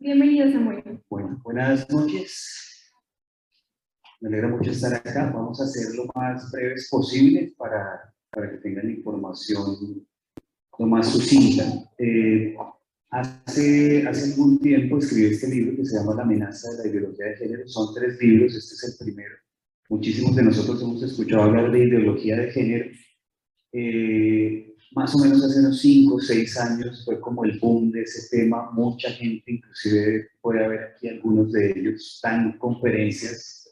Bienvenido, Samuel. Bueno, buenas noches. Me alegra mucho estar acá. Vamos a ser lo más breves posible para, para que tengan información lo más sucinta. Eh, hace, hace algún tiempo escribí este libro que se llama La amenaza de la ideología de género. Son tres libros, este es el primero. Muchísimos de nosotros hemos escuchado hablar de ideología de género. Eh, más o menos hace unos 5 o 6 años fue como el boom de ese tema. Mucha gente, inclusive puede haber aquí algunos de ellos, están en conferencias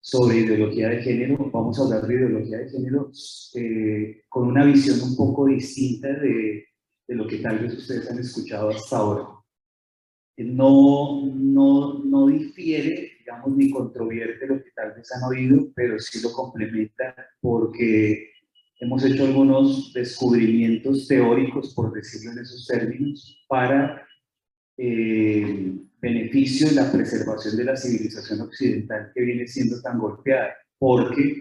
sobre ideología de género. Vamos a hablar de ideología de género eh, con una visión un poco distinta de, de, lo que tal vez ustedes han escuchado hasta ahora. No, no, no difiere, digamos, ni controvierte lo que tal vez han oído, pero sí lo complementa porque hemos hecho algunos descubrimientos teóricos, por decirlo en esos términos, para eh, beneficio de la preservación de la civilización occidental que viene siendo tan golpeada, porque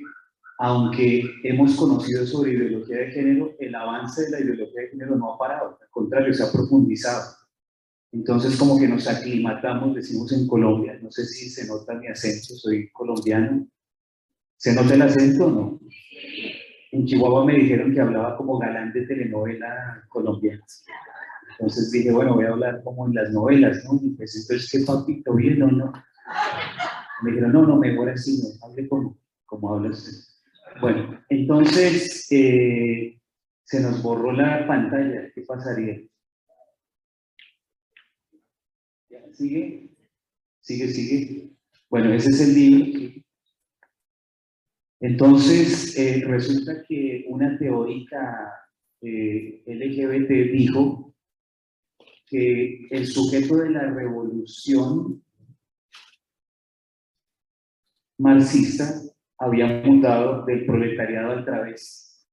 aunque hemos conocido sobre ideología de género, el avance de la ideología de género no ha parado, al contrario, se ha profundizado. Entonces, como que nos aclimatamos, decimos en Colombia, no sé si se nota mi acento, soy colombiano. ¿Se nota el acento o no? En Chihuahua me dijeron que hablaba como galán de telenovela colombiana. Entonces dije, bueno, voy a hablar como en las novelas, ¿no? Y pues entonces, ¿qué papito? ¿Bien o no? Me dijeron, no, no, mejor así, no, hable como, como habla. Bueno, entonces, eh, se nos borró la pantalla, ¿qué pasaría? ¿Sigue? ¿Sigue, sigue? Bueno, ese es el libro. Entonces, eh, resulta que una teórica eh, LGBT dijo que el sujeto de la revolución marxista había mutado del proletariado al través.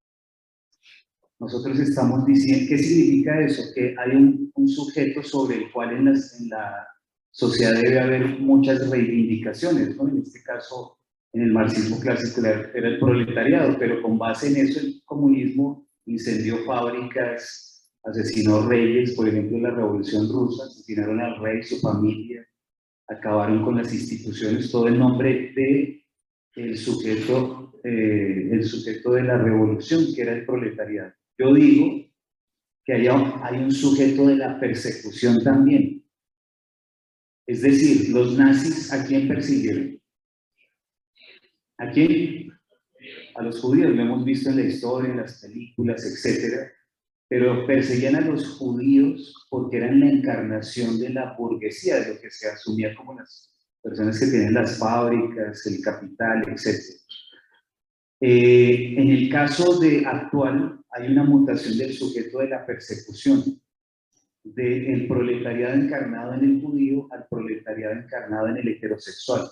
Nosotros estamos diciendo, ¿qué significa eso? Que hay un, sujeto sobre el cual en, la sociedad debe haber muchas reivindicaciones. En este caso, en el marxismo clásico era el proletariado, pero con base en eso el comunismo incendió fábricas, asesinó reyes, por ejemplo en la revolución rusa, asesinaron al rey, su familia, acabaron con las instituciones, todo en nombre de el sujeto, eh, el sujeto de la revolución, que era el proletariado. Yo digo que hay, hay un sujeto de la persecución también. Es decir, los nazis, ¿a quién persiguieron? ¿A quién? A los judíos, lo hemos visto en la historia, en las películas, etc. Pero perseguían a los judíos porque eran la encarnación de la burguesía, de lo que se asumía como las personas que tienen las fábricas, el capital, etc. Eh, en el caso de actual, hay una mutación del sujeto de la persecución, del proletariado encarnado en el judío al proletariado encarnado en el heterosexual.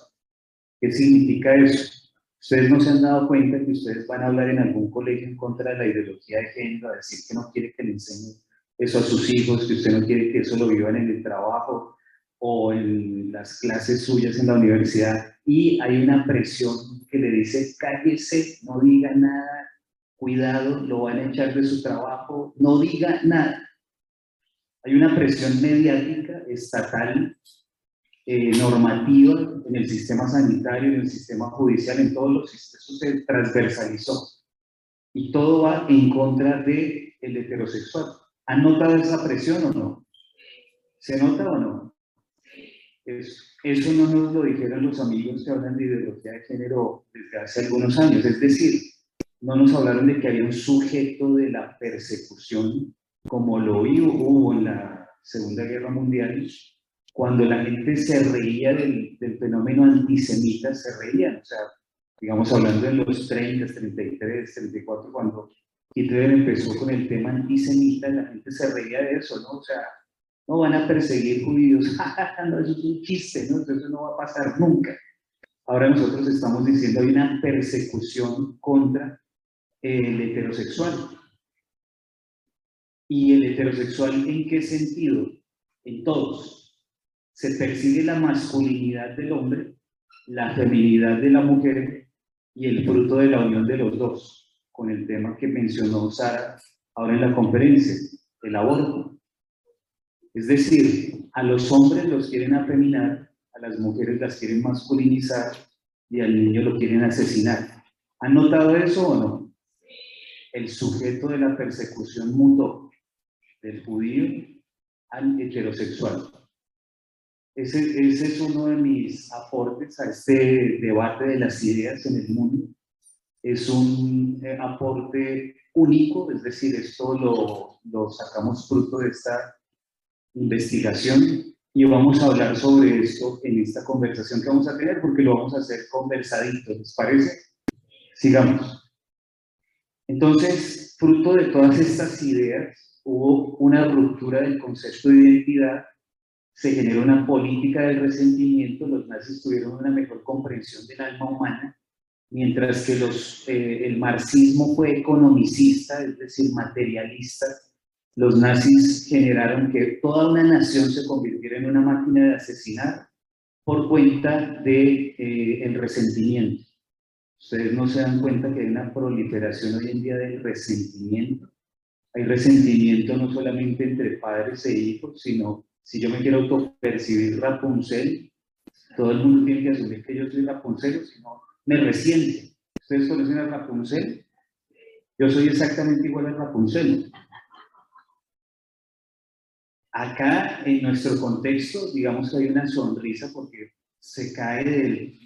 ¿Qué significa eso? Ustedes no se han dado cuenta que ustedes van a hablar en algún colegio en contra de la ideología de género, a decir que no quiere que le enseñen eso a sus hijos, que usted no quiere que eso lo vivan en el trabajo o en las clases suyas en la universidad. Y hay una presión que le dice, cállese, no diga nada, cuidado, lo van a echar de su trabajo, no diga nada. Hay una presión mediática, estatal, eh, normativa en el sistema sanitario, en el sistema judicial, en todos los sistemas, se transversalizó. Y todo va en contra del el heterosexual. ¿Han notado esa presión o no? ¿Se nota o no? Eso, eso no nos lo dijeron los amigos que hablan de ideología de género desde hace algunos años. Es decir, no nos hablaron de que había un sujeto de la persecución, como lo hubo en la Segunda Guerra Mundial, cuando la gente se reía del, del, fenómeno antisemita, se reían, o sea, digamos hablando de los 30, 33, 34, cuando Hitler empezó con el tema antisemita, la gente se reía de eso, ¿no? O sea, no van a perseguir judíos, no, eso es un chiste, ¿no? Eso no va a pasar nunca. Ahora nosotros estamos diciendo hay una persecución contra el heterosexual. ¿Y el heterosexual en qué sentido? En todos se persigue la masculinidad del hombre, la feminidad de la mujer y el fruto de la unión de los dos, con el tema que mencionó Sara ahora en la conferencia, el aborto. Es decir, A los hombres los quieren afeminar, a las mujeres las quieren masculinizar y al niño lo quieren asesinar. ¿Han notado eso o no? El sujeto de la persecución mutó del judío al heterosexual. Ese, ese, es uno de mis aportes a este debate de las ideas en el mundo. Es un eh, aporte único, es decir, esto lo, lo sacamos fruto de esta investigación y vamos a hablar sobre esto en esta conversación que vamos a tener porque lo vamos a hacer conversadito, ¿les parece? Sigamos. Entonces, fruto de todas estas ideas, hubo una ruptura del concepto de identidad, se generó una política del resentimiento, los nazis tuvieron una mejor comprensión del alma humana, mientras que los, eh, el marxismo fue economicista, es decir, materialista, los nazis generaron que toda una nación se convirtiera en una máquina de asesinar por cuenta del de, eh, resentimiento. Ustedes no se dan cuenta que hay una proliferación hoy en día del resentimiento. Hay resentimiento no solamente entre padres e hijos, sino si yo me quiero autopercibir Rapunzel, todo el mundo tiene que asumir que yo soy Rapunzel, si no, me resiente. ¿Ustedes conocen a Rapunzel? Yo soy exactamente igual a Rapunzel. Acá, en nuestro contexto, digamos que hay una sonrisa porque se cae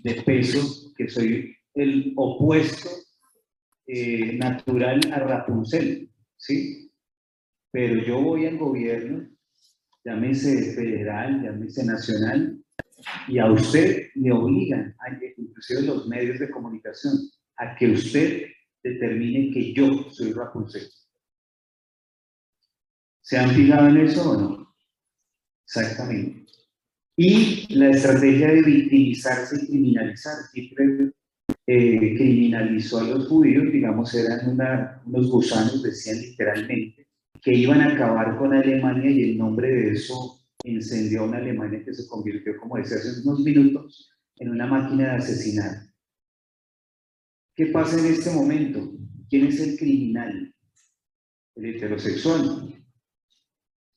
de, peso, que soy el opuesto eh, natural a Rapunzel, ¿sí? Pero yo voy al gobierno, llámese federal, llámese nacional, y a usted le obligan, inclusive los medios de comunicación, a que usted determine que yo soy Rapunzel. ¿Se han fijado en eso o no? Exactamente. Y la estrategia de victimizarse y criminalizar. Hitler eh, criminalizó a los judíos, digamos, eran unos gusanos, decían literalmente, que iban a acabar con Alemania y en nombre de eso encendió a una Alemania que se convirtió, como decía hace unos minutos, en una máquina de asesinar. ¿Qué pasa en este momento? ¿Quién es el criminal? El heterosexual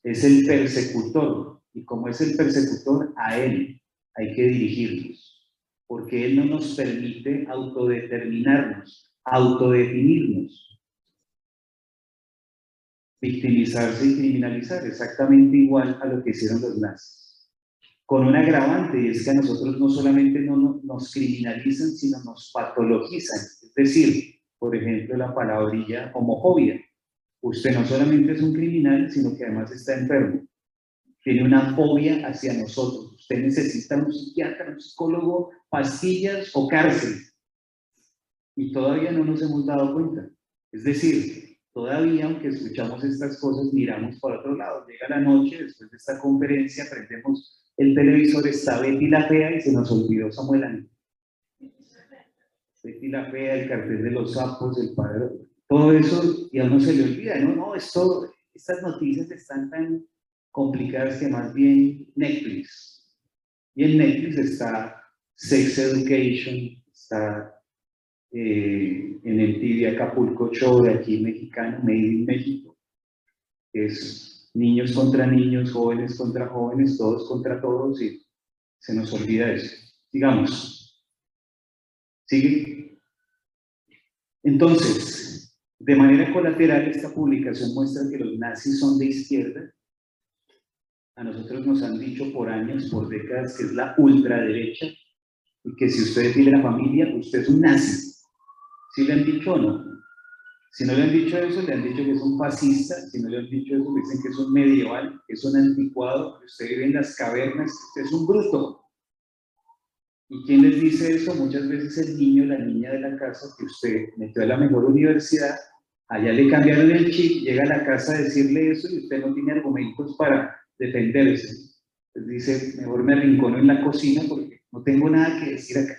es el persecutor, y como es el persecutor, a él hay que dirigirnos, porque él no nos permite autodeterminarnos, autodefinirnos. Victimizarse y criminalizar, exactamente igual a lo que hicieron los nazis. Con un agravante, y es que a nosotros no solamente no nos criminalizan, sino nos patologizan. Es decir, por ejemplo, la palabrilla homofobia usted no solamente es un criminal, sino que además está enfermo. Tiene una fobia hacia nosotros. Usted necesita un psiquiatra, un psicólogo, pastillas o cárcel. Y todavía no nos hemos dado cuenta. Es decir, todavía, aunque escuchamos estas cosas, miramos por otro lado. Llega la noche, después de esta conferencia, prendemos el televisor, está Betty la Fea y se nos olvidó Samuel Betty la Fea, el cartel de los sapos, el padre, todo eso y a uno se le olvida, no, no, esto, estas noticias están tan complicadas que más bien Netflix. Y en Netflix está Sex Education, está eh, en el TV Acapulco Show de aquí mexicano, Made in México. Es niños contra niños, jóvenes contra jóvenes, todos contra todos y se nos olvida eso. Digamos. ¿Sigue? Entonces, de manera colateral, esta publicación muestra que los nazis son de izquierda. A nosotros nos han dicho por años, por décadas, que es la ultraderecha y que si usted tiene la familia, usted es un nazi. ¿Sí le han dicho o no? Si no le han dicho eso, le han dicho que es un fascista. Si no le han dicho eso, dicen que es un medieval, que es un anticuado, que usted vive en las cavernas, que es un bruto. ¿Y quién les dice eso? Muchas veces el niño, la niña de la casa que usted metió a la mejor universidad Allá le cambiaron el chip, llega a la casa a decirle eso y usted no tiene argumentos para defenderse. Entonces dice, mejor me arrincono en la cocina porque no tengo nada que decir acá.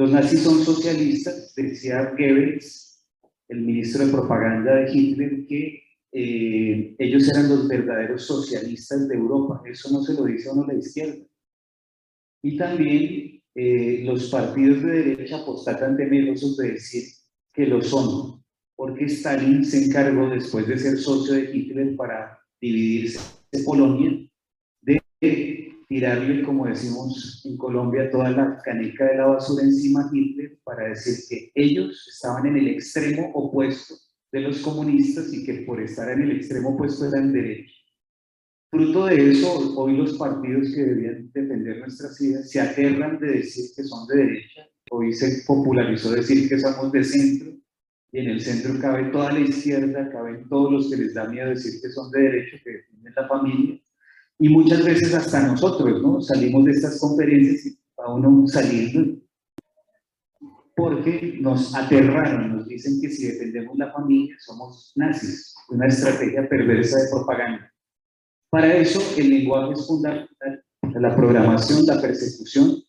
Los nazis son socialistas, decía Goebbels, el ministro de propaganda de Hitler, que eh, ellos eran los verdaderos socialistas de Europa. Eso no se lo dice a uno la izquierda. Y también eh, los partidos de derecha apostatan temerosos de decir que lo son porque Stalin se encargó después de ser socio de Hitler para dividirse de Polonia tirarle, como decimos en Colombia, toda la caneca de la basura encima a Hitler para decir que ellos estaban en el extremo opuesto de los comunistas y que por estar en el extremo opuesto eran derechos. Fruto de eso, hoy los partidos que deberían defender nuestras ideas se aterran de decir que son de derecha. Hoy se popularizó decir que somos de centro y en el centro cabe toda la izquierda, caben todos los que les da miedo decir que son de derecho, que defienden la familia, y muchas veces hasta nosotros, ¿no? Salimos de estas conferencias y a uno saliendo porque nos aterraron, nos dicen que si defendemos la familia somos nazis, una estrategia perversa de propaganda. Para eso el lenguaje es fundamental, la programación, la persecución,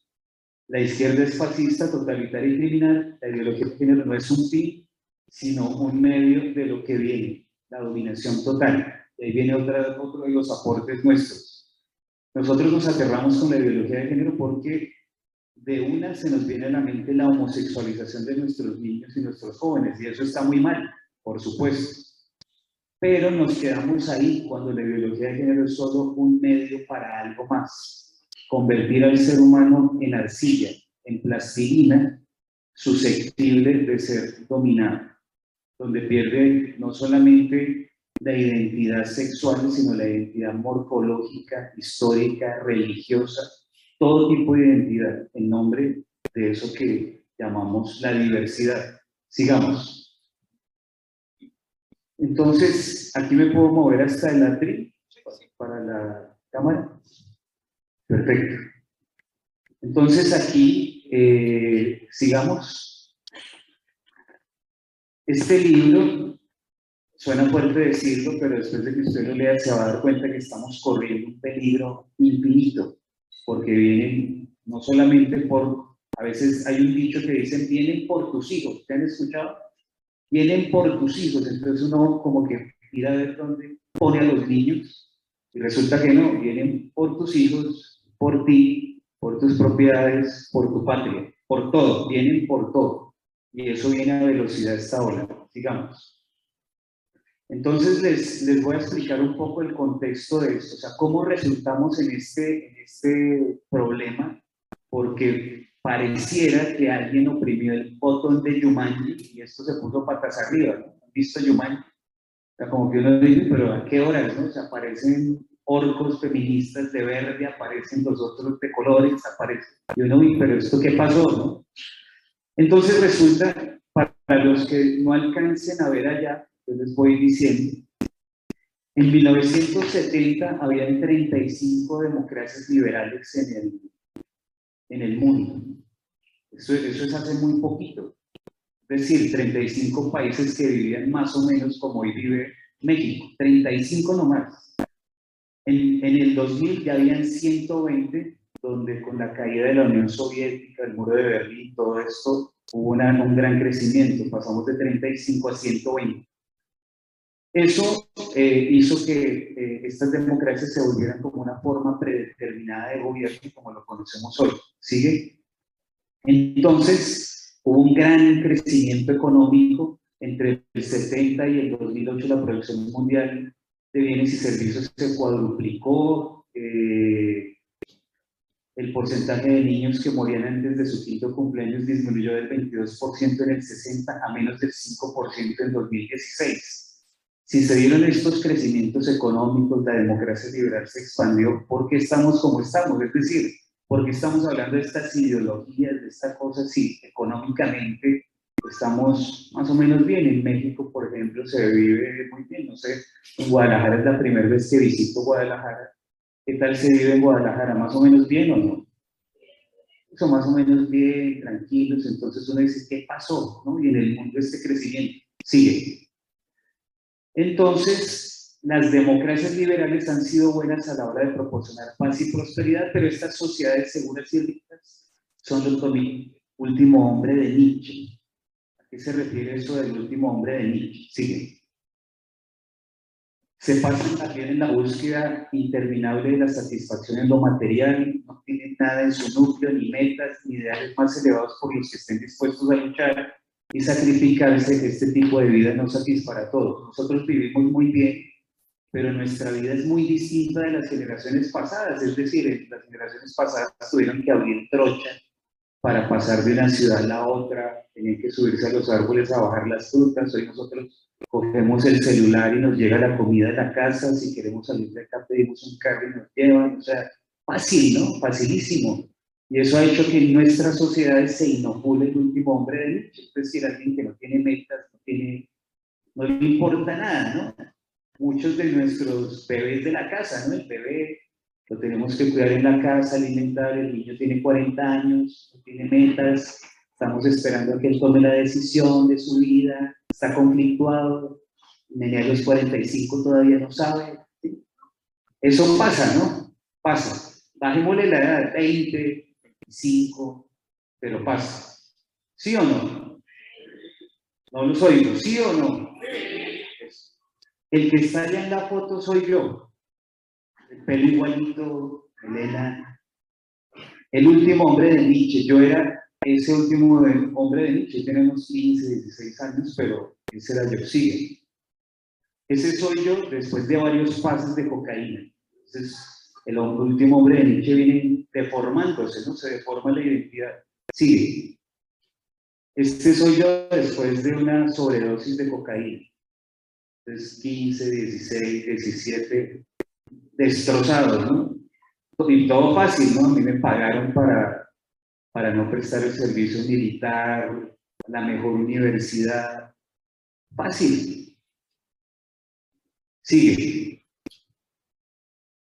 la izquierda es fascista, totalitaria y criminal, la ideología de género no es un fin, sino un medio de lo que viene, la dominación total. Ahí viene otra, otro de los aportes nuestros. Nosotros nos aterramos con la ideología de género porque de una se nos viene a la mente la homosexualización de nuestros niños y nuestros jóvenes, y eso está muy mal, por supuesto. Pero nos quedamos ahí cuando la ideología de género es solo un medio para algo más, convertir al ser humano en arcilla, en plastilina, susceptible de ser dominado donde pierde no solamente la identidad sexual, sino la identidad morfológica, histórica, religiosa, todo tipo de identidad en nombre de eso que llamamos la diversidad. Sigamos. Entonces, aquí me puedo mover hasta el atril para la cámara. Perfecto. Entonces aquí, eh, sigamos. Este libro, suena fuerte decirlo, pero después de que usted lo lea se va a dar cuenta que estamos corriendo un peligro infinito, porque vienen no solamente por, a veces hay un dicho que dicen, vienen por tus hijos, ¿te han escuchado? Vienen por tus hijos, entonces uno como que mira a ver dónde pone a los niños, y resulta que no, vienen por tus hijos, por ti, por tus propiedades, por tu patria, por todo, vienen por todo y eso viene a velocidad esta ola. Digamos. Entonces les, les voy a explicar un poco el contexto de esto, o sea, cómo resultamos en este, en este problema, porque pareciera que alguien oprimió el botón de Yumanji y esto se puso patas arriba, ¿no? ¿Han visto Yumanji? O sea, como que uno dice, pero ¿a qué horas, no? O sea, aparecen orcos feministas de verde, aparecen los otros de colores, aparecen. Y uno, pero ¿esto qué pasó, no? Entonces resulta, para los que no alcancen a ver allá, yo les voy diciendo, en 1970 había 35 democracias liberales en el, en el mundo. Eso, eso es hace muy poquito. Es decir, 35 países que vivían más o menos como hoy vive México. 35 nomás. En, en el 2000 ya habían 120 donde con la caída de la Unión Soviética, el muro de Berlín, todo esto, hubo un gran crecimiento, pasamos de 35 a 120. Eso eh, hizo que eh, estas democracias se volvieran como una forma predeterminada de gobierno como lo conocemos hoy. ¿Sigue? Entonces, hubo un gran crecimiento económico entre el 70 y el 2008, la producción mundial de bienes y servicios se cuadruplicó, eh, el porcentaje de niños que morían antes de su quinto cumpleaños disminuyó del 22% en el 60 a menos del 5% en 2016. Si se dieron estos crecimientos económicos, la democracia liberal se expandió, ¿por qué estamos como estamos? Es decir, ¿por qué estamos hablando de estas ideologías, de esta cosa? Sí, económicamente estamos más o menos bien. En México, por ejemplo, se vive muy bien. No sé, en Guadalajara es la primera vez que visito Guadalajara ¿Qué tal se vive en Guadalajara? ¿Más o menos bien o no? Eso más o menos bien, tranquilos. Entonces uno dice, ¿qué pasó? ¿no? Y en el mundo este crecimiento sigue. Entonces, las democracias liberales han sido buenas a la hora de proporcionar paz y prosperidad, pero estas sociedades seguras y ricas son el último hombre de Nietzsche. ¿A qué se refiere eso del último hombre de Nietzsche? Sigue se pasan también en la búsqueda interminable de la satisfacción en lo material, no tienen nada en su núcleo, ni metas, ni ideales más elevados por los que estén dispuestos a luchar y sacrificarse. Este tipo de vida no satisfará a todos. Nosotros vivimos muy bien pero nuestra vida es muy distinta de las generaciones pasadas, es decir, las generaciones pasadas tuvieron que abrir trocha para pasar de una ciudad a la otra, tenían que subirse a los árboles a bajar las frutas, hoy nosotros cogemos el celular y nos llega la comida de la casa, si queremos salir de acá pedimos un carro y nos llevan, o sea, fácil, ¿no? Facilísimo. Y eso ha hecho que en nuestras sociedades se inocule el último hombre de Nietzsche, es decir, alguien que no tiene metas, no, tiene, no le importa nada, ¿no? Muchos de nuestros bebés de la casa, ¿no? El bebé lo tenemos que cuidar en la casa, alimentar, el niño tiene 40 años, no tiene metas, estamos esperando a que él tome la decisión de su vida, está conflictuado, nene a los 45 todavía no sabe. Eso pasa, ¿no? Pasa. Bajémosle la edad, 20, cinco, pero pasa. ¿Sí o no? No los oigo, ¿sí o no? El que está allá en la foto soy yo. El pelo igualito, Elena. El último hombre de Nietzsche. Yo era ese último hombre de Nietzsche. Tenemos 15, 16 años, pero ese era yo. Sigue. Ese soy yo después de varios pases de cocaína. Entonces, el último hombre de Nietzsche viene deformándose, ¿no? Se deforma la identidad. Sigue. Este soy yo después de una sobredosis de cocaína. Entonces, 15, 16, 17, destrozados, ¿no? Y todo fácil, ¿no? A mí me pagaron para, para no prestar el servicio militar, la mejor universidad. Fácil. Sigue.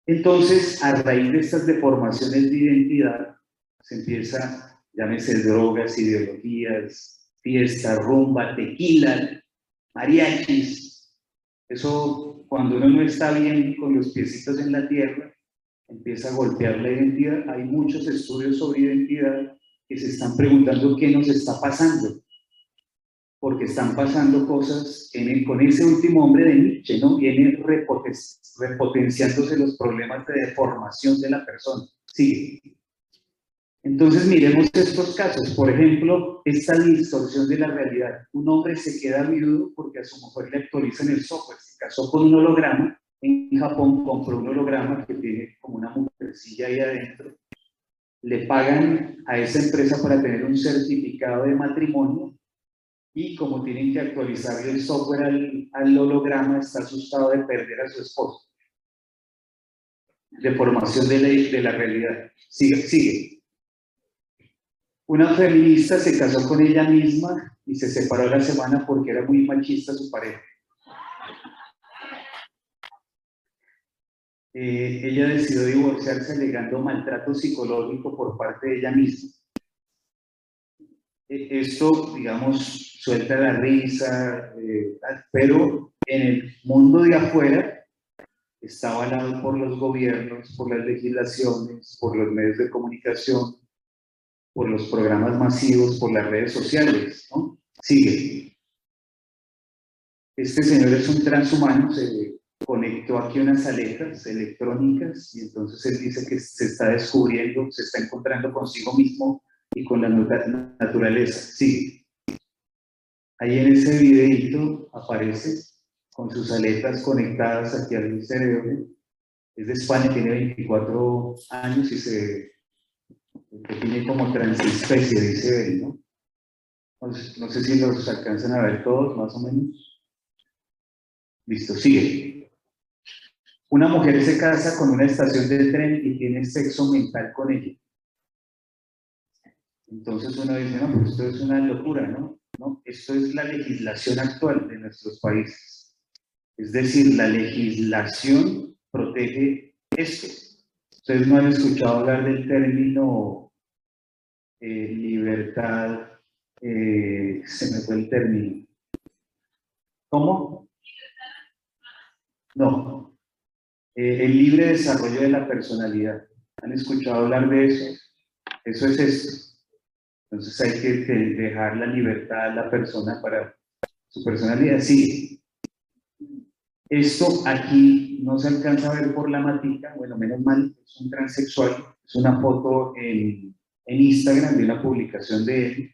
Entonces, a raíz de estas deformaciones de identidad, se empieza, llámese drogas, ideologías, fiesta, rumba, tequila, mariachis. Eso, cuando uno no está bien con los piecitos en la tierra, empieza a golpear la identidad. Hay muchos estudios sobre identidad que se están preguntando qué nos está pasando porque están pasando cosas en con ese último hombre de Nietzsche, ¿no? Viene repotenciándose los problemas de deformación de la persona. Sí. Entonces miremos estos casos. Por ejemplo, esta distorsión de la realidad. Un hombre se queda viudo porque a su mujer le actualizan el software. Se casó con un holograma. En Japón compró un holograma que tiene como una mujercilla ahí adentro. Le pagan a esa empresa para tener un certificado de matrimonio y como tienen que actualizar el software al, holograma, está asustado de perder a su esposo. Deformación de la, de la realidad. Sigue, sigue. Una feminista se casó con ella misma y se separó la semana porque era muy machista su pareja. Eh, ella decidió divorciarse alegando maltrato psicológico por parte de ella misma. E, esto, digamos, suelta la risa, eh, pero en el mundo de afuera está avalado por los gobiernos, por las legislaciones, por los medios de comunicación, por los programas masivos, por las redes sociales. ¿no? Sigue. Este señor es un transhumano, se conectó aquí unas aletas electrónicas y entonces él dice que se está descubriendo, se está encontrando consigo mismo y con la naturaleza. Sigue. Ahí en ese videito aparece con sus aletas conectadas aquí al cerebro. Es de España, tiene 24 años y se define como transespecie, dice él, ¿no? No sé si los alcanzan a ver todos, más o menos. Listo, sigue. Una mujer se casa con una estación de tren y tiene sexo mental con ella. Entonces uno dice, no, pues esto es una locura, ¿no? Esto es la legislación actual de nuestros países. Es decir, la legislación protege esto. Ustedes no han escuchado hablar del término eh, libertad, eh, se me fue el término. ¿Cómo? No. Eh, el libre desarrollo de la personalidad. ¿Han escuchado hablar de eso? Eso es esto. Entonces hay que dejar la libertad a la persona para su personalidad. Sí, esto aquí no se alcanza a ver por la matica, bueno, menos mal, es un transexual, es una foto en, en Instagram de una publicación de él.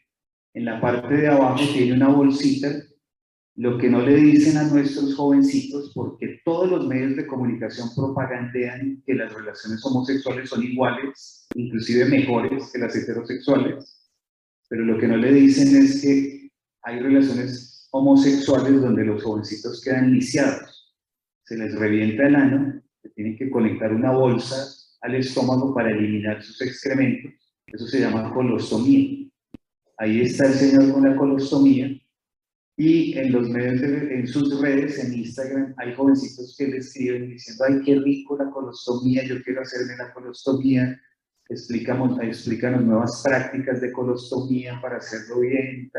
En la parte de abajo tiene una bolsita lo que no le dicen a nuestros jovencitos, porque todos los medios de comunicación propagandean que las relaciones homosexuales son iguales, inclusive mejores que las heterosexuales, pero lo que no le dicen es que hay relaciones homosexuales donde los jovencitos quedan lisiados, se les revienta el ano, se tienen que conectar una bolsa al estómago para eliminar sus excrementos, eso se llama colostomía. Ahí está el señor con la colostomía y en los medios, en sus redes, en Instagram, hay jovencitos que le escriben diciendo, ay, qué rico la colostomía, yo quiero hacerme la colostomía, explícanos, explícanos nuevas prácticas de colostomía para hacerlo bien.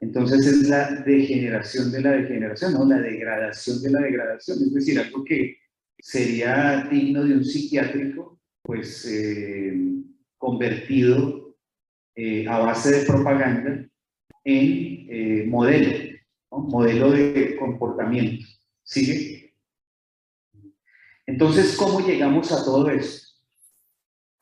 Entonces es la degeneración de la degeneración, ¿no? la degradación de la degradación, es decir, algo que sería digno de un psiquiátrico, pues eh, convertido eh, a base de propaganda en eh, modelo modelo de comportamiento. ¿Sigue? Entonces, ¿cómo llegamos a todo eso?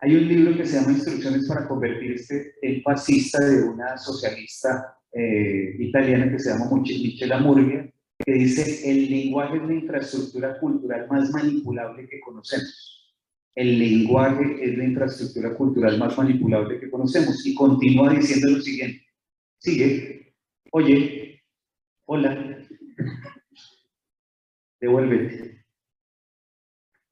Hay un libro que se llama Instrucciones para convertirse en fascista de una socialista eh, italiana que se llama Michela Murgia, que dice, el lenguaje es la infraestructura cultural más manipulable que conocemos. El lenguaje es la infraestructura cultural más manipulable que conocemos. Y continúa diciendo lo siguiente. Sigue, oye, Hola. Devuélvete.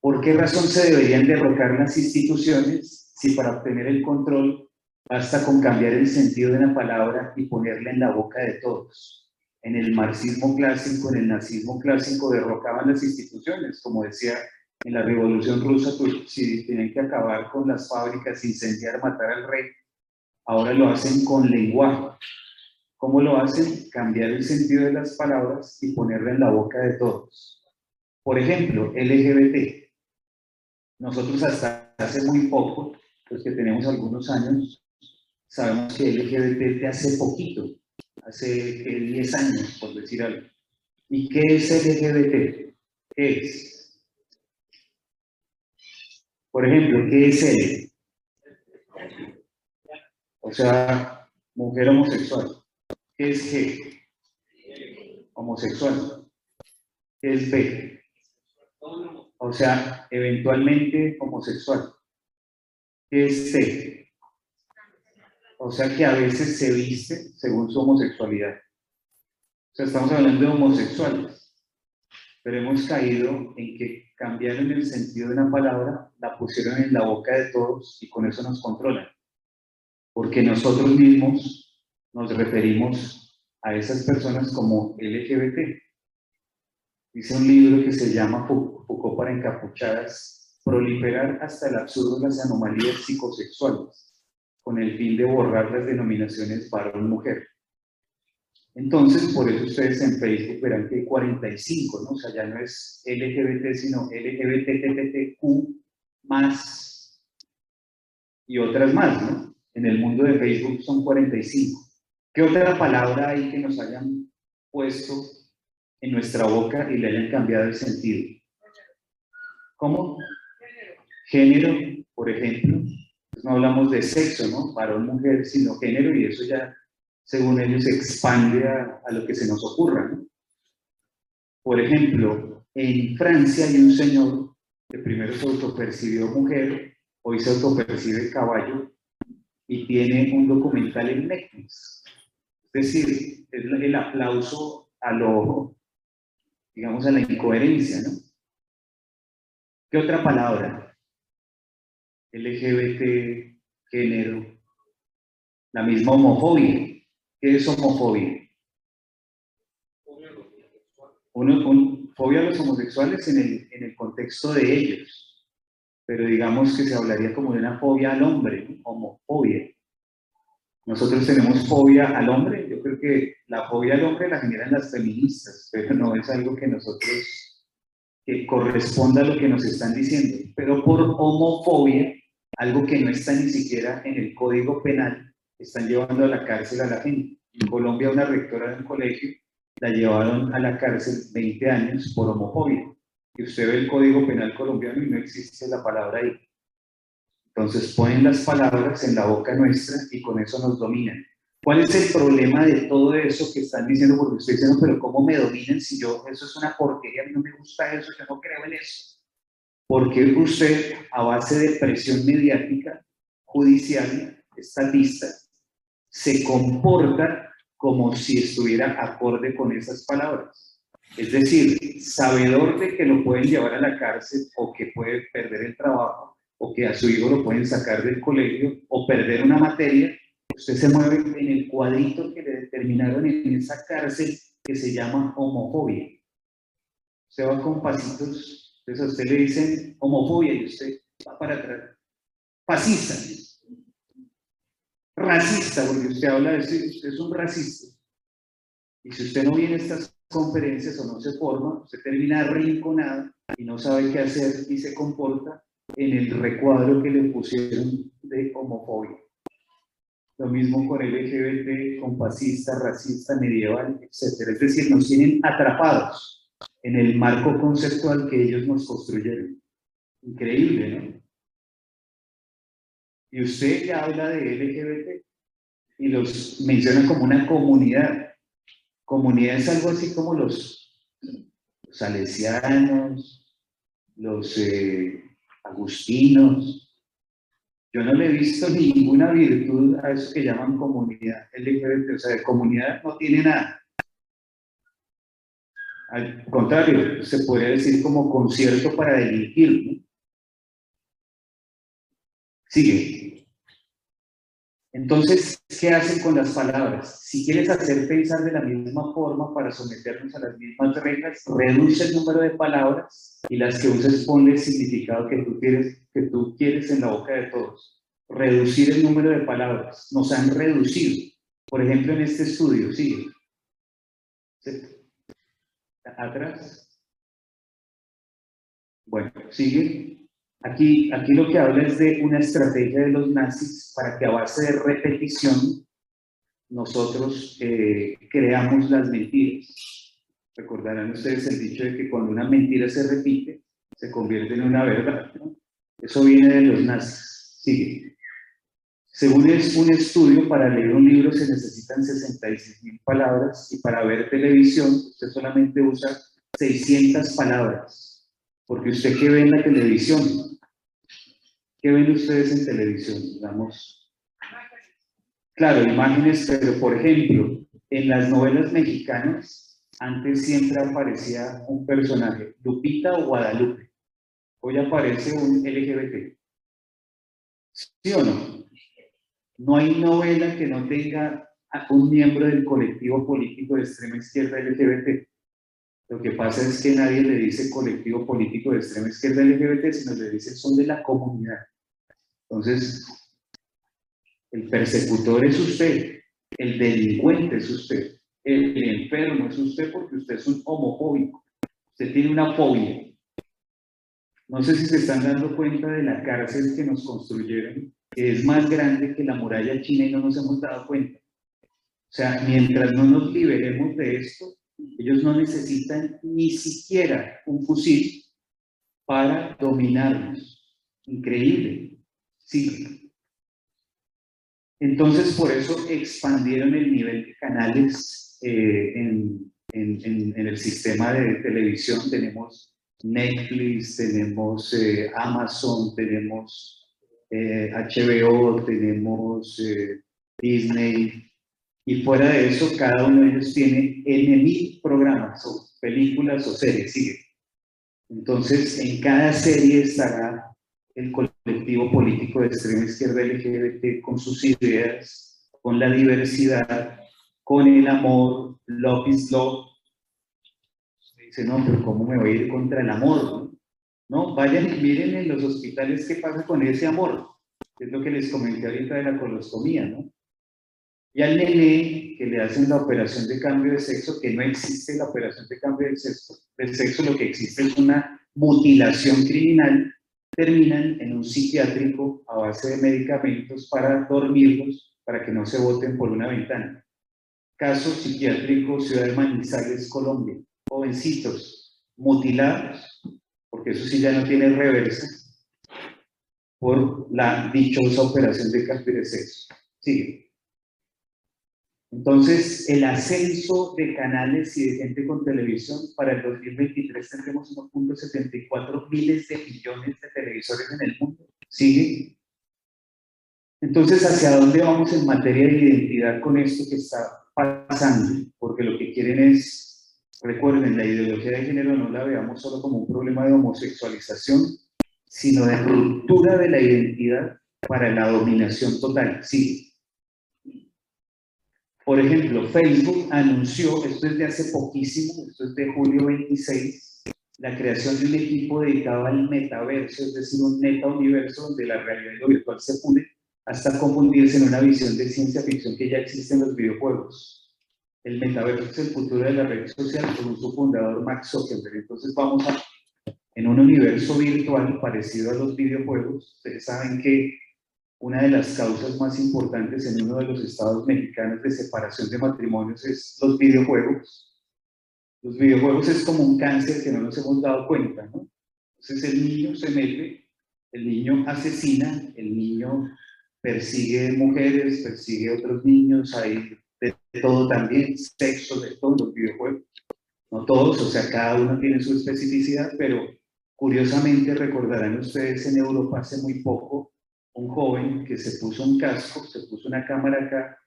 ¿Por qué razón se deberían derrocar las instituciones si para obtener el control basta con cambiar el sentido de una palabra y ponerla en la boca de todos? En el marxismo clásico, en el nazismo clásico, derrocaban las instituciones, como decía en la Revolución Rusa, pues, si tenían que acabar con las fábricas, incendiar, matar al rey, ahora lo hacen con lenguaje. ¿Cómo lo hacen? Cambiar el sentido de las palabras y ponerla en la boca de todos. Por ejemplo, LGBT. Nosotros hasta hace muy poco, los que tenemos algunos años, sabemos que LGBT hace poquito, hace 10 años, por decir algo. ¿Y qué es LGBT? ¿Qué es? Por ejemplo, ¿qué es él? O sea, mujer homosexual. ¿Qué es G? Homosexual. ¿Qué es B? O sea, eventualmente homosexual. ¿Qué es C? O sea que a veces se viste según su homosexualidad. O sea, estamos hablando de homosexuales. Pero hemos caído en que cambiaron el sentido de una palabra, la pusieron en la boca de todos y con eso nos controlan. Porque nosotros mismos nos referimos a esas personas como LGBT. Dice un libro que se llama Foucault para encapuchadas, proliferar hasta el absurdo las anomalías psicosexuales, con el fin de borrar las denominaciones varón-mujer. Entonces, por eso ustedes en Facebook verán que hay 45, ¿no? O sea, ya no es LGBT, sino LGBTTTQ más y otras más, ¿no? En el mundo de Facebook son 45. ¿Qué otra palabra hay que nos hayan puesto en nuestra boca y le hayan cambiado el sentido? ¿Cómo? Género, por ejemplo. Pues no hablamos de sexo, ¿no? Varón, mujer, sino género, y eso ya, según ellos, expande a, a lo que se nos ocurra, ¿no? Por ejemplo, en Francia hay un señor que primero se autopercibió mujer, hoy se autopercibe caballo y tiene un documental en Netflix es decir, el aplauso a lo, digamos, a la incoherencia, ¿no? ¿Qué otra palabra? LGBT, género, la misma homofobia. ¿Qué es homofobia? Uno, fobia a los homosexuales en el, en el contexto de ellos, pero digamos que se hablaría como de una fobia al hombre, homofobia. Nosotros tenemos fobia al hombre, creo que la fobia al hombre la generan las feministas, pero no es algo que nosotros, que corresponda a lo que nos están diciendo. Pero por homofobia, algo que no está ni siquiera en el código penal, están llevando a la cárcel a la gente. En Colombia una rectora de un colegio la llevaron a la cárcel 20 años por homofobia. Y usted ve el código penal colombiano y no existe la palabra ahí. Entonces ponen las palabras en la boca nuestra y con eso nos dominan. ¿Cuál es el problema de todo eso que están diciendo? Porque ustedes dicen, pero ¿cómo me dominan si yo, eso es una porquería, a mí no me gusta eso, yo no creo en eso? Porque usted, a base de presión mediática, judicial, estatista, se comporta como si estuviera acorde con esas palabras. Es decir, sabedor de que lo pueden llevar a la cárcel o que puede perder el trabajo o que a su hijo lo pueden sacar del colegio o perder una materia, usted se mueve en el cuadrito que le determinaron en esa cárcel que se llama homofobia. Usted va con pasitos, entonces a usted le dicen homofobia y usted va para atrás. Fascista, racista, porque usted habla de eso, usted es un racista. Y si usted no viene a estas conferencias o no se forma, usted termina arrinconado y no sabe qué hacer y se comporta en el recuadro que le pusieron de homofobia. Lo mismo con LGBT, con fascista, racista, medieval, etc. Es decir, nos tienen atrapados en el marco conceptual que ellos nos construyeron. Increíble, ¿no? Y usted ya habla de LGBT y los menciona como una comunidad. Comunidad es algo así como los, salesianos, los eh, agustinos. Yo no le he visto ninguna virtud a eso que llaman comunidad LGBT. O sea, comunidad no tiene nada. Al contrario, se podría decir como concierto para. ¿no? Sigue. Entonces, ¿qué hacen con las palabras? Si quieres hacer pensar de la misma forma para someternos a las mismas reglas, reduce el número de palabras y las que uses ponle el significado que tú quieres, que tú quieres en la boca de todos. Reducir el número de palabras. Nos han reducido. Por ejemplo, en este estudio, sigue. Atrás. Bueno, sigue. Aquí, aquí lo que habla es de una estrategia de los nazis para que a base de repetición nosotros eh, creamos las mentiras. Recordarán ustedes el dicho de que cuando una mentira se repite, se convierte en una verdad. Eso viene de los nazis. Sigue. Según es un estudio, para leer un libro se necesitan 66 mil palabras y para ver televisión usted solamente usa 600 palabras. Porque usted que ve en la televisión, ¿qué ven ustedes en televisión? Digamos, claro, imágenes, pero por ejemplo, en las novelas mexicanas, antes siempre aparecía un personaje, Lupita o Guadalupe. Hoy aparece un LGBT. ¿Sí o no? No hay novela que no tenga a un miembro del colectivo político de extrema izquierda LGBT. Lo que pasa es que nadie le dice colectivo político de extrema izquierda LGBT, sino le dice son de la comunidad. Entonces, el persecutor es usted, el delincuente es usted, el enfermo es usted porque usted es un homofóbico, usted tiene una fobia. No sé si se están dando cuenta de la cárcel que nos construyeron, que es más grande que la muralla china y no nos hemos dado cuenta. O sea, mientras no nos liberemos de esto, ellos no necesitan ni siquiera un fusil para dominarnos. Increíble. Sí. Entonces, por eso expandieron el nivel de canales eh, en, el sistema de televisión. Tenemos Netflix, tenemos eh, Amazon, tenemos HBO, eh, tenemos Disney, y fuera de eso, cada uno de ellos tiene N programas o películas o series, sigue. Entonces, en cada serie estará el colectivo político de extrema izquierda LGBT con sus ideas, con la diversidad, con el amor, love is love. Dice, no, pero ¿cómo me voy a ir contra el amor? No, vayan y miren en los hospitales qué pasa con ese amor. Es lo que les comenté ahorita de la colostomía, ¿no? Y al nene que le hacen la operación de cambio de sexo, que no existe la operación de cambio de sexo, de sexo lo que existe es una mutilación criminal, terminan en un psiquiátrico a base de medicamentos para dormirlos, para que no se boten por una ventana. Caso psiquiátrico Ciudad de Manizales, Colombia. Jovencitos mutilados, porque eso sí ya no tiene reversa, por la dichosa operación de cambio de sexo. Sigue. Entonces, el ascenso de canales y de gente con televisión, para el 2023 tendremos 1.74 miles de millones de televisores en el mundo. ¿Sigue? Entonces, ¿hacia dónde vamos en materia de identidad con esto que está pasando? Porque lo que quieren es, recuerden, la ideología de género no la veamos solo como un problema de homosexualización, sino de ruptura de la identidad para la dominación total. Sí. Por ejemplo, Facebook anunció, esto es de hace poquísimo, esto es de julio 26, la creación de un equipo dedicado al metaverso, es decir, un meta universo donde la realidad y lo virtual se pone hasta confundirse en una visión de ciencia ficción que ya existe en los videojuegos. El metaverso es el futuro de la red social, según su fundador Max Zuckerberg. Entonces vamos a, en un universo virtual parecido a los videojuegos, ustedes saben que una de las causas más importantes en uno de los estados mexicanos de separación de matrimonios es los videojuegos. Los videojuegos es como un cáncer que no nos hemos dado cuenta, ¿no? Entonces el niño se mete, el niño asesina, el niño persigue mujeres, persigue otros niños, hay de, todo también, sexo, de todos los videojuegos. No todos, o sea, cada uno tiene su especificidad, pero curiosamente recordarán ustedes en Europa hace muy poco un joven que se puso un casco, se puso una cámara acá,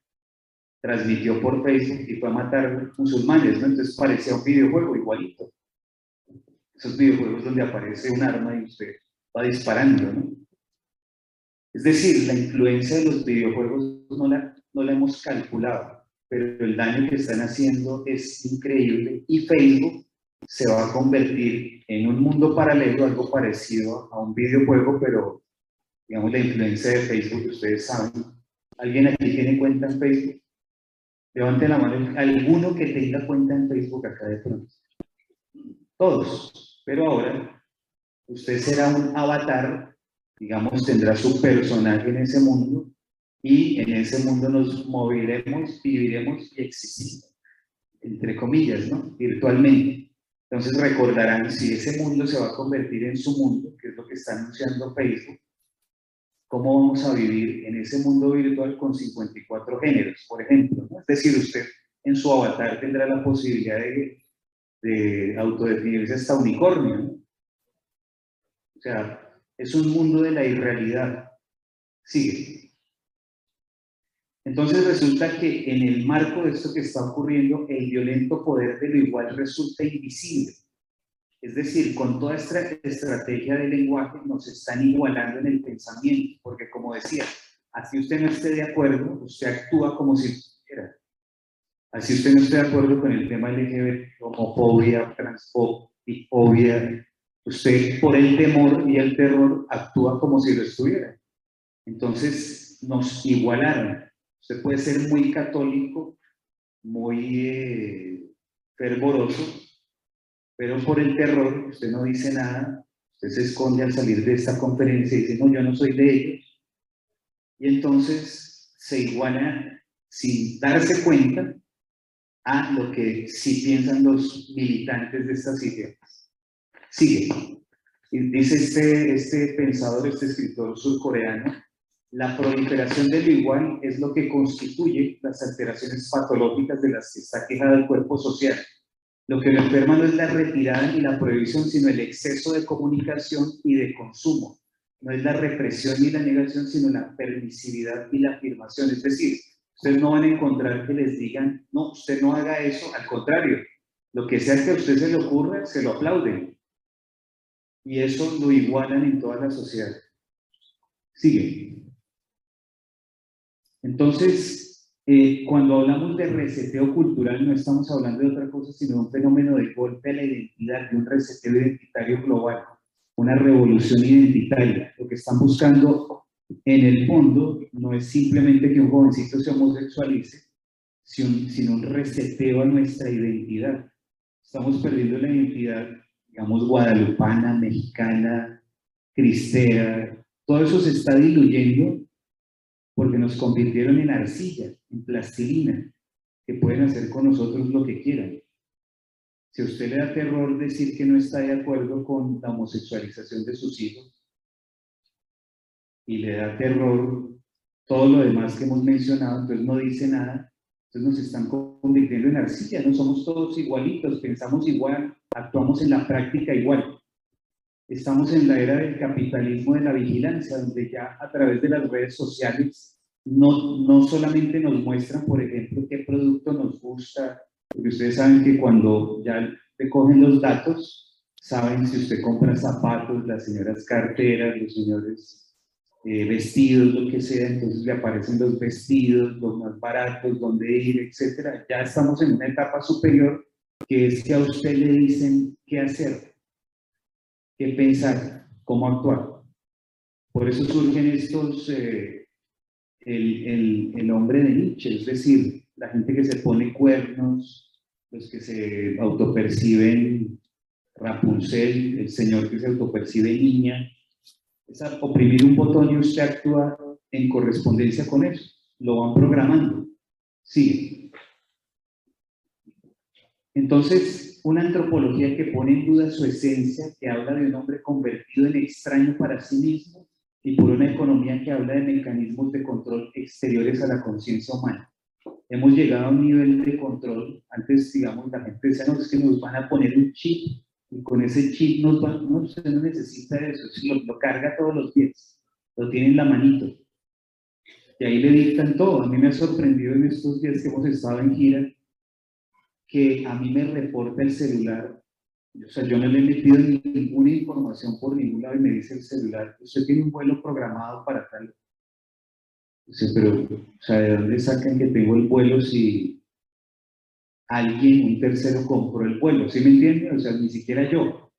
transmitió por Facebook y fue a matar musulmanes, ¿no? Entonces parecía un videojuego igualito. Esos videojuegos donde aparece un arma y usted va disparando, ¿no? Es decir, la influencia de los videojuegos no la, no la hemos calculado, pero el daño que están haciendo es increíble y Facebook se va a convertir en un mundo paralelo, algo parecido a un videojuego, pero digamos, la influencia de Facebook, ustedes saben. ¿Alguien aquí tiene cuenta en Facebook? Levanten la mano, alguno que tenga cuenta en Facebook acá de pronto. Todos. Pero ahora, usted será un avatar, digamos, tendrá su personaje en ese mundo y en ese mundo nos moveremos, viviremos y existiremos, entre comillas, ¿no? Virtualmente. Entonces recordarán, si ese mundo se va a convertir en su mundo, que es lo que está anunciando Facebook, cómo vamos a vivir en ese mundo virtual con 54 géneros, por ejemplo. Es decir, usted en su avatar tendrá la posibilidad de, de autodefinirse hasta unicornio. O sea, es un mundo de la irrealidad. Sigue. Entonces resulta que en el marco de esto que está ocurriendo, el violento poder de lo igual resulta invisible. Es decir, con toda esta estrategia de lenguaje nos están igualando en el pensamiento, porque como decía, así usted no esté de acuerdo, usted actúa como si estuviera. Así usted no esté de acuerdo con el tema LGBT, homofobia, transfobia, usted por el temor y el terror actúa como si lo estuviera. Entonces nos igualaron. Usted puede ser muy católico, muy eh, fervoroso, pero por el terror usted no dice nada, usted se esconde al salir de esta conferencia y dice, no, yo no soy de ellos. Y entonces se iguala sin darse cuenta a lo que sí piensan los militantes de estas ideas. Sigue. Dice este, este pensador, este escritor surcoreano, la proliferación del igual es lo que constituye las alteraciones patológicas de las que está quejada el cuerpo social lo que lo enferma no es la retirada ni la prohibición, sino el exceso de comunicación y de consumo. No es la represión ni la negación, sino la permisividad y la afirmación. Es decir, ustedes no van a encontrar que les digan, no, usted no haga eso, al contrario, lo que sea que a usted se le ocurra, se lo aplauden. Y eso lo igualan en toda la sociedad. Sigue. Entonces, eh, cuando hablamos de reseteo cultural no estamos hablando de otra cosa, sino de un fenómeno de golpe a la identidad, de un reseteo identitario global, una revolución identitaria. Lo que están buscando en el fondo no es simplemente que un jovencito se homosexualice, sino un reseteo a nuestra identidad. Estamos perdiendo la identidad, digamos, guadalupana, mexicana, cristera, todo eso se está diluyendo porque nos convirtieron en arcilla, en plastilina, que pueden hacer con nosotros lo que quieran. Si a usted le da terror decir que no está de acuerdo con la homosexualización de sus hijos, y le da terror todo lo demás que hemos mencionado, entonces no dice nada, Entonces nos están convirtiendo en arcilla, no somos todos igualitos, pensamos igual, actuamos en la práctica igual. Estamos en la era del capitalismo de la vigilancia, donde ya a través de las redes sociales no, no solamente nos muestran, por ejemplo, qué producto nos gusta, porque ustedes saben que cuando ya te cogen los datos, saben si usted compra zapatos, las señoras carteras, los señores eh, vestidos, lo que sea, entonces le aparecen los vestidos, los más baratos, dónde ir, etcétera. Ya estamos en una etapa superior que es que a usted le dicen qué hacer, qué pensar, cómo actuar. Por eso surgen estos, eh, el, el, el hombre de Nietzsche, es decir, la gente que se pone cuernos, los que se autoperciben Rapunzel, el señor que se autopercibe niña, es oprimir un botón y usted actúa en correspondencia con eso. Lo van programando. Sí. Entonces, una antropología que pone en duda su esencia, que habla de un hombre convertido en extraño para sí mismo, y por una economía que habla de mecanismos de control exteriores a la conciencia humana hemos llegado a un nivel de control. Antes, digamos, la gente decía, no, es que nos van a poner un chip y con ese chip nos van, no, usted no necesita eso, lo, lo carga todos los días, lo tiene en la manito. Y ahí le dictan todo. A mí me ha sorprendido en estos días que hemos estado en gira que a mí me reporta el celular. O sea, yo no le he metido ninguna información por ningún lado y me dice el celular, usted tiene un vuelo programado para tal Sí, pero, o sea, ¿de dónde sacan que tengo el vuelo si alguien, un tercero, compró el vuelo? ¿Sí me entienden? O sea, ni siquiera yo. O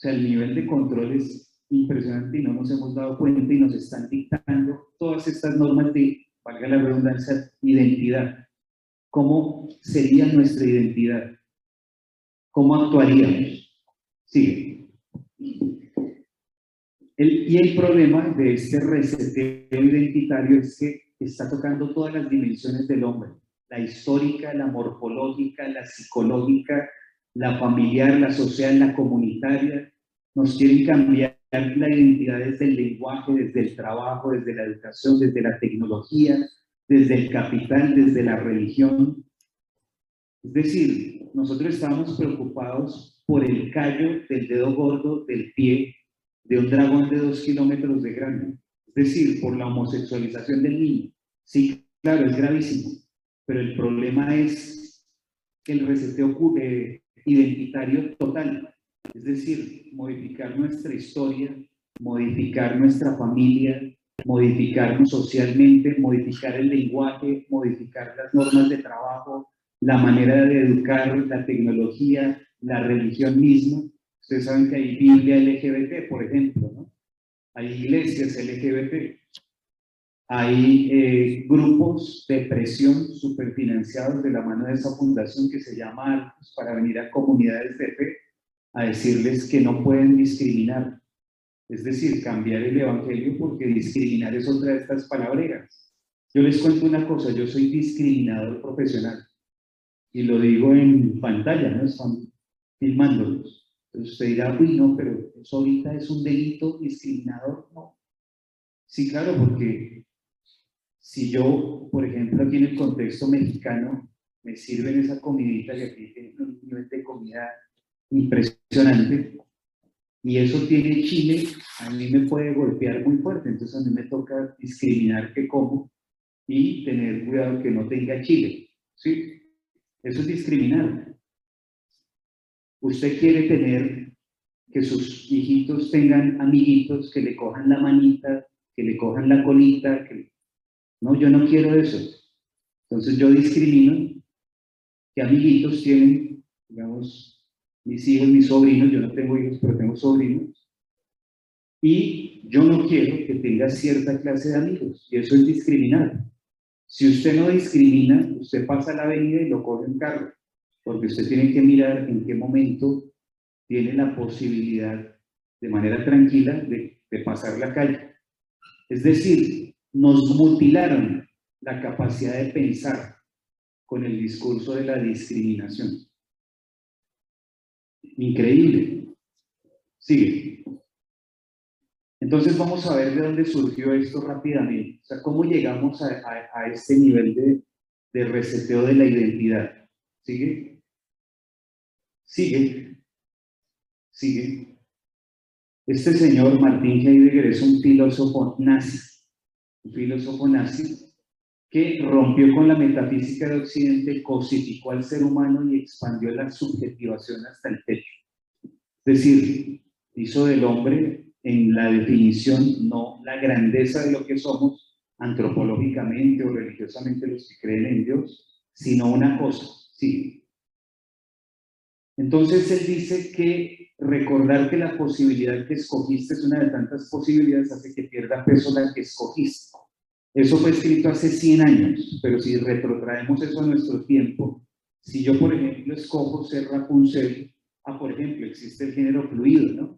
sea, el nivel de control es impresionante y no nos hemos dado cuenta y nos están dictando todas estas normas de, valga la redundancia, identidad. ¿Cómo sería nuestra identidad? ¿Cómo actuaríamos? Sigue y el problema de este reseteo identitario es que está tocando todas las dimensiones del hombre, la histórica, la morfológica, la psicológica, la familiar, la social, la comunitaria. Nos quieren cambiar la identidad desde el lenguaje, desde el trabajo, desde la educación, desde la tecnología, desde el capital, desde la religión. Es decir, nosotros estamos preocupados por el callo del dedo gordo del pie de un dragón de dos kilómetros de grande. Es decir, por la homosexualización del niño. Sí, claro, es gravísimo, pero el problema es el reseteo eh, identitario total. Es decir, modificar nuestra historia, modificar nuestra familia, modificarnos socialmente, modificar el lenguaje, modificar las normas de trabajo, la manera de educar, la tecnología, la religión misma, Ustedes saben que hay Biblia LGBT, por ejemplo, ¿no? Hay iglesias LGBT, hay eh, grupos de presión superfinanciados de la mano de esa fundación que se llama Arcos para venir a comunidades de fe a decirles que no pueden discriminar. Es decir, cambiar el evangelio porque discriminar es otra de estas palabreras. Yo les cuento una cosa, yo soy discriminador profesional y lo digo en pantalla, ¿no? Están filmándolos. Entonces usted dirá, uy, no, pero eso ahorita es un delito discriminador. No. Sí, claro, porque si yo, por ejemplo, aquí en el contexto mexicano, me sirven esa comidita que aquí tiene un nivel de comida impresionante, y eso tiene chile, a mí me puede golpear muy fuerte, entonces a mí me toca discriminar qué como y tener cuidado que no tenga chile. ¿sí? Eso es discriminar. Usted quiere tener que sus hijitos tengan amiguitos que le cojan la manita, que le cojan la colita. No, yo no quiero eso. Entonces yo discrimino que amiguitos tienen, digamos, mis hijos, mis sobrinos, yo no tengo hijos, pero tengo sobrinos, y yo no quiero que tenga cierta clase de amigos, y eso es discriminar. Si usted no discrimina, usted pasa la avenida y lo coge en carro porque usted tiene que mirar en qué momento tiene la posibilidad de manera tranquila de pasar la calle. Es decir, nos mutilaron la capacidad de pensar con el discurso de la discriminación. Increíble. Sigue. Entonces vamos a ver de dónde surgió esto rápidamente. O sea, cómo llegamos a, a, a este nivel de, de reseteo de la identidad. ¿Sigue? Sigue. Sigue. Este señor Martín Heidegger es un filósofo nazi, un filósofo nazi que rompió con la metafísica de Occidente, cosificó al ser humano y expandió la subjetivación hasta el techo. Es decir, hizo del hombre en la definición no la grandeza de lo que somos antropológicamente o religiosamente los que creen en Dios, sino una cosa, sí. Entonces él dice que recordar que la posibilidad que escogiste es una de tantas posibilidades hace que pierda peso la que escogiste. Eso fue escrito hace 100 años, pero si retrotraemos eso a nuestro tiempo, si yo, por ejemplo, escojo ser Rapunzel, ah, por ejemplo, existe el género fluido, ¿no?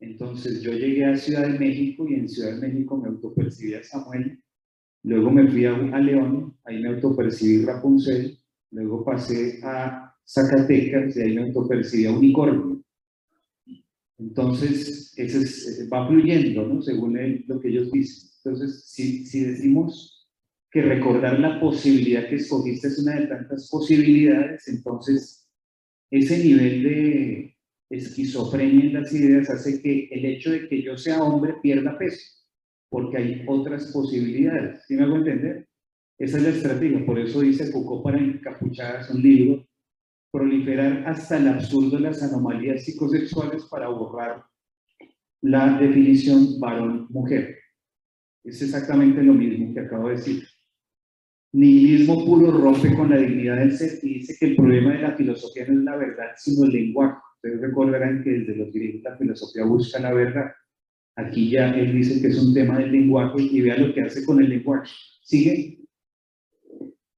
Entonces yo llegué a Ciudad de México y en Ciudad de México me autopercibí a Samuel, luego me fui a, a León, ahí me autopercibí Rapunzel, luego pasé a Zacatecas y ahí me autopercibí a Unicornio. Entonces, eso es, va fluyendo, ¿no? Según lo que ellos dicen. Entonces, si, si decimos que recordar la posibilidad que escogiste es una de tantas posibilidades, entonces ese nivel de esquizofrenia en las ideas hace que el hecho de que yo sea hombre pierda peso, porque hay otras posibilidades. ¿Sí me hago entender? Esa es la estrategia, por eso dice Foucault para encapuchadas un libro, proliferar hasta el absurdo las anomalías psicosexuales para borrar la definición varón-mujer. Es exactamente lo mismo que acabo de decir. Nihilismo puro rompe con la dignidad del ser y dice que el problema de la filosofía no es la verdad, sino el lenguaje. Ustedes recordarán que desde los griegos la filosofía busca la verdad. Aquí ya él dice que es un tema del lenguaje y vea lo que hace con el lenguaje. ¿Sigue?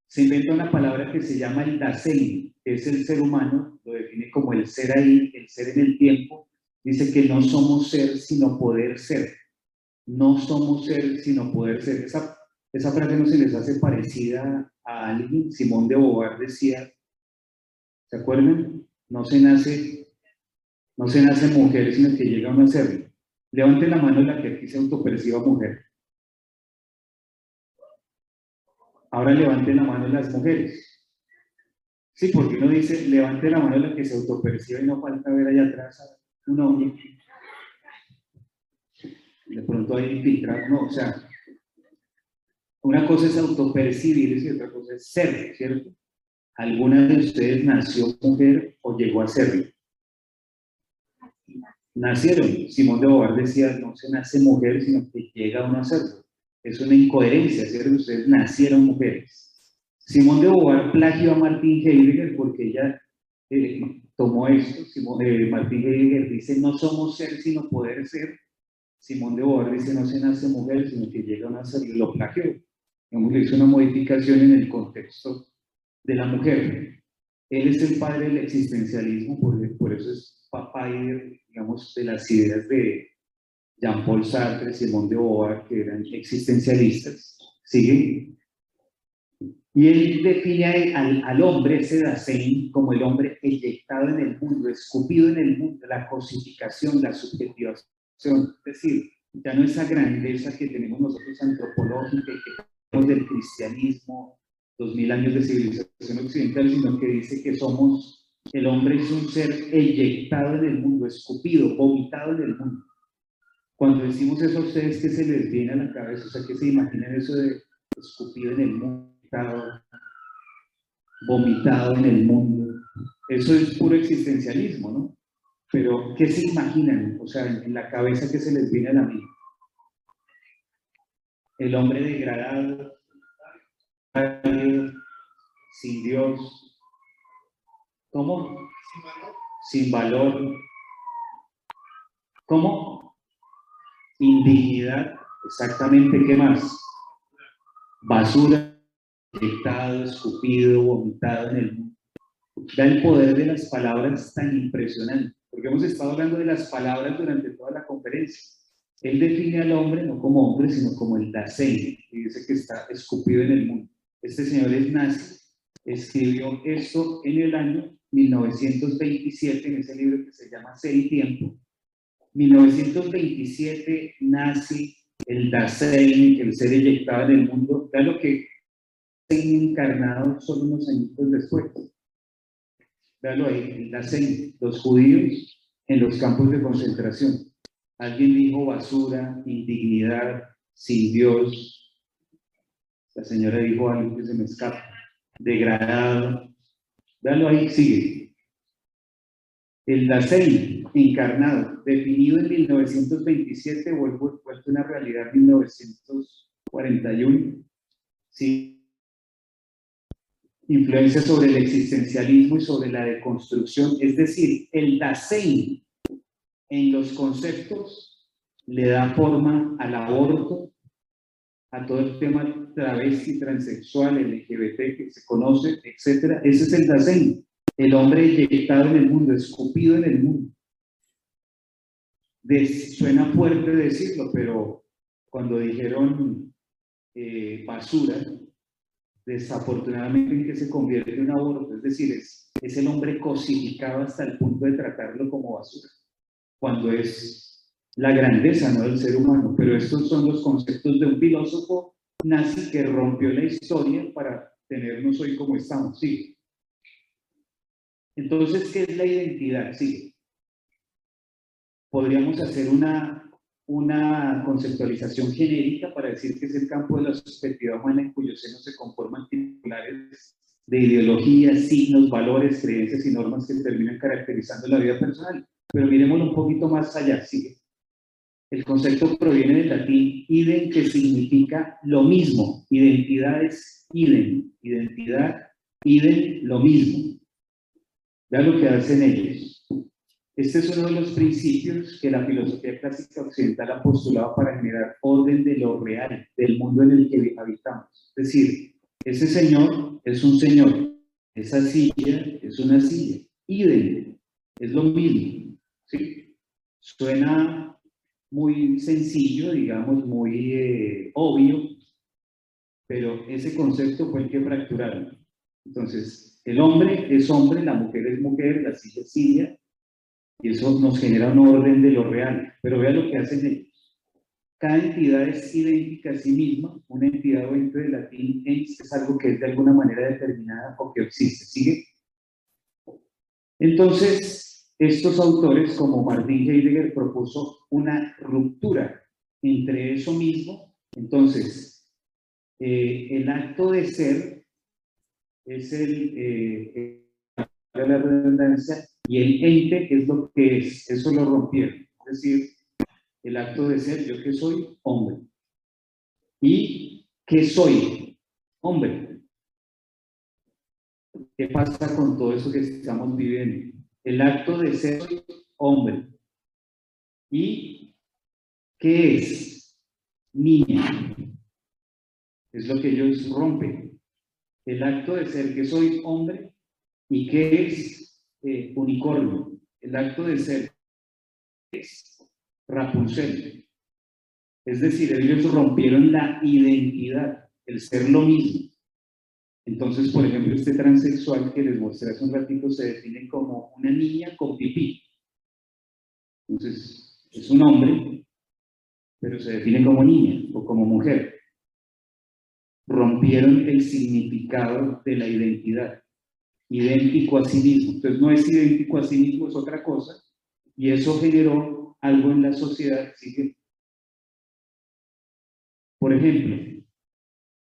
Se inventa una palabra que se llama el Dasein, que es el ser humano, lo define como el ser ahí, el ser en el tiempo. Dice que no somos ser, sino poder ser. No somos ser, sino poder ser. Esa, frase no se les hace parecida a alguien. Simón de Beauvoir decía, ¿se acuerdan? No se nace, no se nace mujer, sino que llega a un serlo. Levante la mano la que aquí se autoperciba mujer. Ahora levante la mano las mujeres. Sí, porque uno dice, levante la mano la que se autoperciba y no falta ver allá atrás un hombre de pronto hay infiltrado, no, o sea, una cosa es autopercibirse y otra cosa es ser, ¿cierto? ¿Alguna de ustedes nació mujer o llegó a serlo? Nacieron. Simón de Beauvoir decía, no se nace mujer, sino que llega uno a serlo. Es una incoherencia, ¿cierto? Ustedes nacieron mujeres. Simón de Beauvoir plagió a Martín Heidegger porque ella eh, tomó esto. Simón, eh, Martín Heidegger dice, no somos ser, sino poder ser. Simón de Beauvoir dice no se nace mujer, sino que llega a nacer y lo plagió. Le hizo una modificación en el contexto de la mujer. Él es el padre del existencialismo, por, por eso es papá, digamos, de las ideas de Jean-Paul Sartre, Simón de Beauvoir, que eran existencialistas. ¿Sigue? Y él define al, al hombre, ese Dasein, como el hombre eyectado en el mundo, escupido en el mundo, la cosificación, la subjetivación es decir, ya no esa grandeza que tenemos nosotros antropológica y que tenemos del cristianismo, dos mil años de civilización occidental, sino que dice que somos, el hombre es un ser eyectado en el mundo, escupido, vomitado en el mundo. Cuando decimos eso a ustedes, ¿qué se les viene a la cabeza? O sea, ¿qué se imaginan eso de escupido en el mundo, vomitado en el mundo? Eso es puro existencialismo, ¿no? Pero, ¿qué se imaginan? O sea, en la cabeza que se les viene a la mente. El hombre degradado, sin Dios. ¿Cómo? Sin valor. ¿Cómo? Indignidad. Exactamente, ¿qué más? Basura, inyectado, escupido, vomitado en el mundo. Da el poder de las palabras tan impresionante porque hemos estado hablando de las palabras durante toda la conferencia. Él define al hombre no como hombre, sino como el Dasein, y dice que está escupido en el mundo. Este señor es nazi, escribió esto en el año 1927, en ese libro que se llama Ser y Tiempo. 1927 nazi, el Dasein, el ser eyectado en el mundo. Ya lo que encarnado solo unos añitos después. Véalo ahí, la Dasein, los judíos en los campos de concentración. Alguien dijo basura, indignidad, sin Dios. La señora dijo algo que se me escapa. Degradado. Véalo ahí, sigue. El Dasein encarnado, definido en 1927, vuelto, vuelto una realidad en 1941. Sí influencia sobre el existencialismo y sobre la deconstrucción. Es decir, el Dasein en los conceptos le da forma al aborto, a todo el tema travesti, transexual, LGBT que se conoce, etc. Ese es el Dasein, el hombre inyectado en el mundo, escupido en el mundo. suena fuerte decirlo, pero cuando dijeron eh, basura, desafortunadamente en que se convierte en un aborto, es decir, es, es el hombre cosificado hasta el punto de tratarlo como basura, cuando es la grandeza ¿no? del ser humano. Pero estos son los conceptos de un filósofo nazi que rompió la historia para tenernos hoy como estamos. Sí. Entonces, ¿qué es la identidad? Sí. Podríamos hacer una una conceptualización genérica para decir que es el campo de la subjetividad humana en cuyo seno se conforman titulares de ideologías, signos, valores, creencias y normas que terminan caracterizando la vida personal. Pero miremoslo un poquito más allá, sigue. El concepto proviene del latín idem, que significa lo mismo. Identidad es idem. Identidad, idem, lo mismo. Vean lo que hacen ellos. Este es uno de los principios que la filosofía clásica occidental ha postulado para generar orden de lo real, del mundo en el que habitamos. Es decir, ese señor es un señor, esa silla es una silla, idem, es lo mismo. ¿sí? Suena muy sencillo, digamos, muy eh, obvio, pero ese concepto fue el que fracturaron. Entonces, el hombre es hombre, la mujer es mujer, la silla es silla, y eso nos genera un orden de lo real. Pero vea lo que hacen ellos. Cada entidad es idéntica a sí misma. Una entidad o ente de latín es algo que es de alguna manera determinada o que existe. ¿Sigue? Entonces, estos autores, como Martin Heidegger, propuso una ruptura entre eso mismo. Entonces, eh, el acto de ser es el, eh, la redundancia, y el ente es lo que es, eso lo rompieron. Es decir, el acto de ser, yo que soy, hombre. ¿Y qué soy? Hombre. ¿Qué pasa con todo eso que estamos viviendo? El acto de ser hombre. ¿Y qué es? Niña. Es lo que ellos rompen. El acto de ser que soy hombre y qué es eh, unicornio. El acto de ser es Rapunzel. Es decir, ellos rompieron la identidad, el ser lo mismo. Entonces, por ejemplo, este transexual que les mostré hace un ratito se define como una niña con pipí. Entonces, es un hombre, pero se define como niña o como mujer. Rompieron el significado de la identidad idéntico a sí mismo. Entonces no es idéntico a sí mismo, es otra cosa. Y eso generó algo en la sociedad. Así por ejemplo,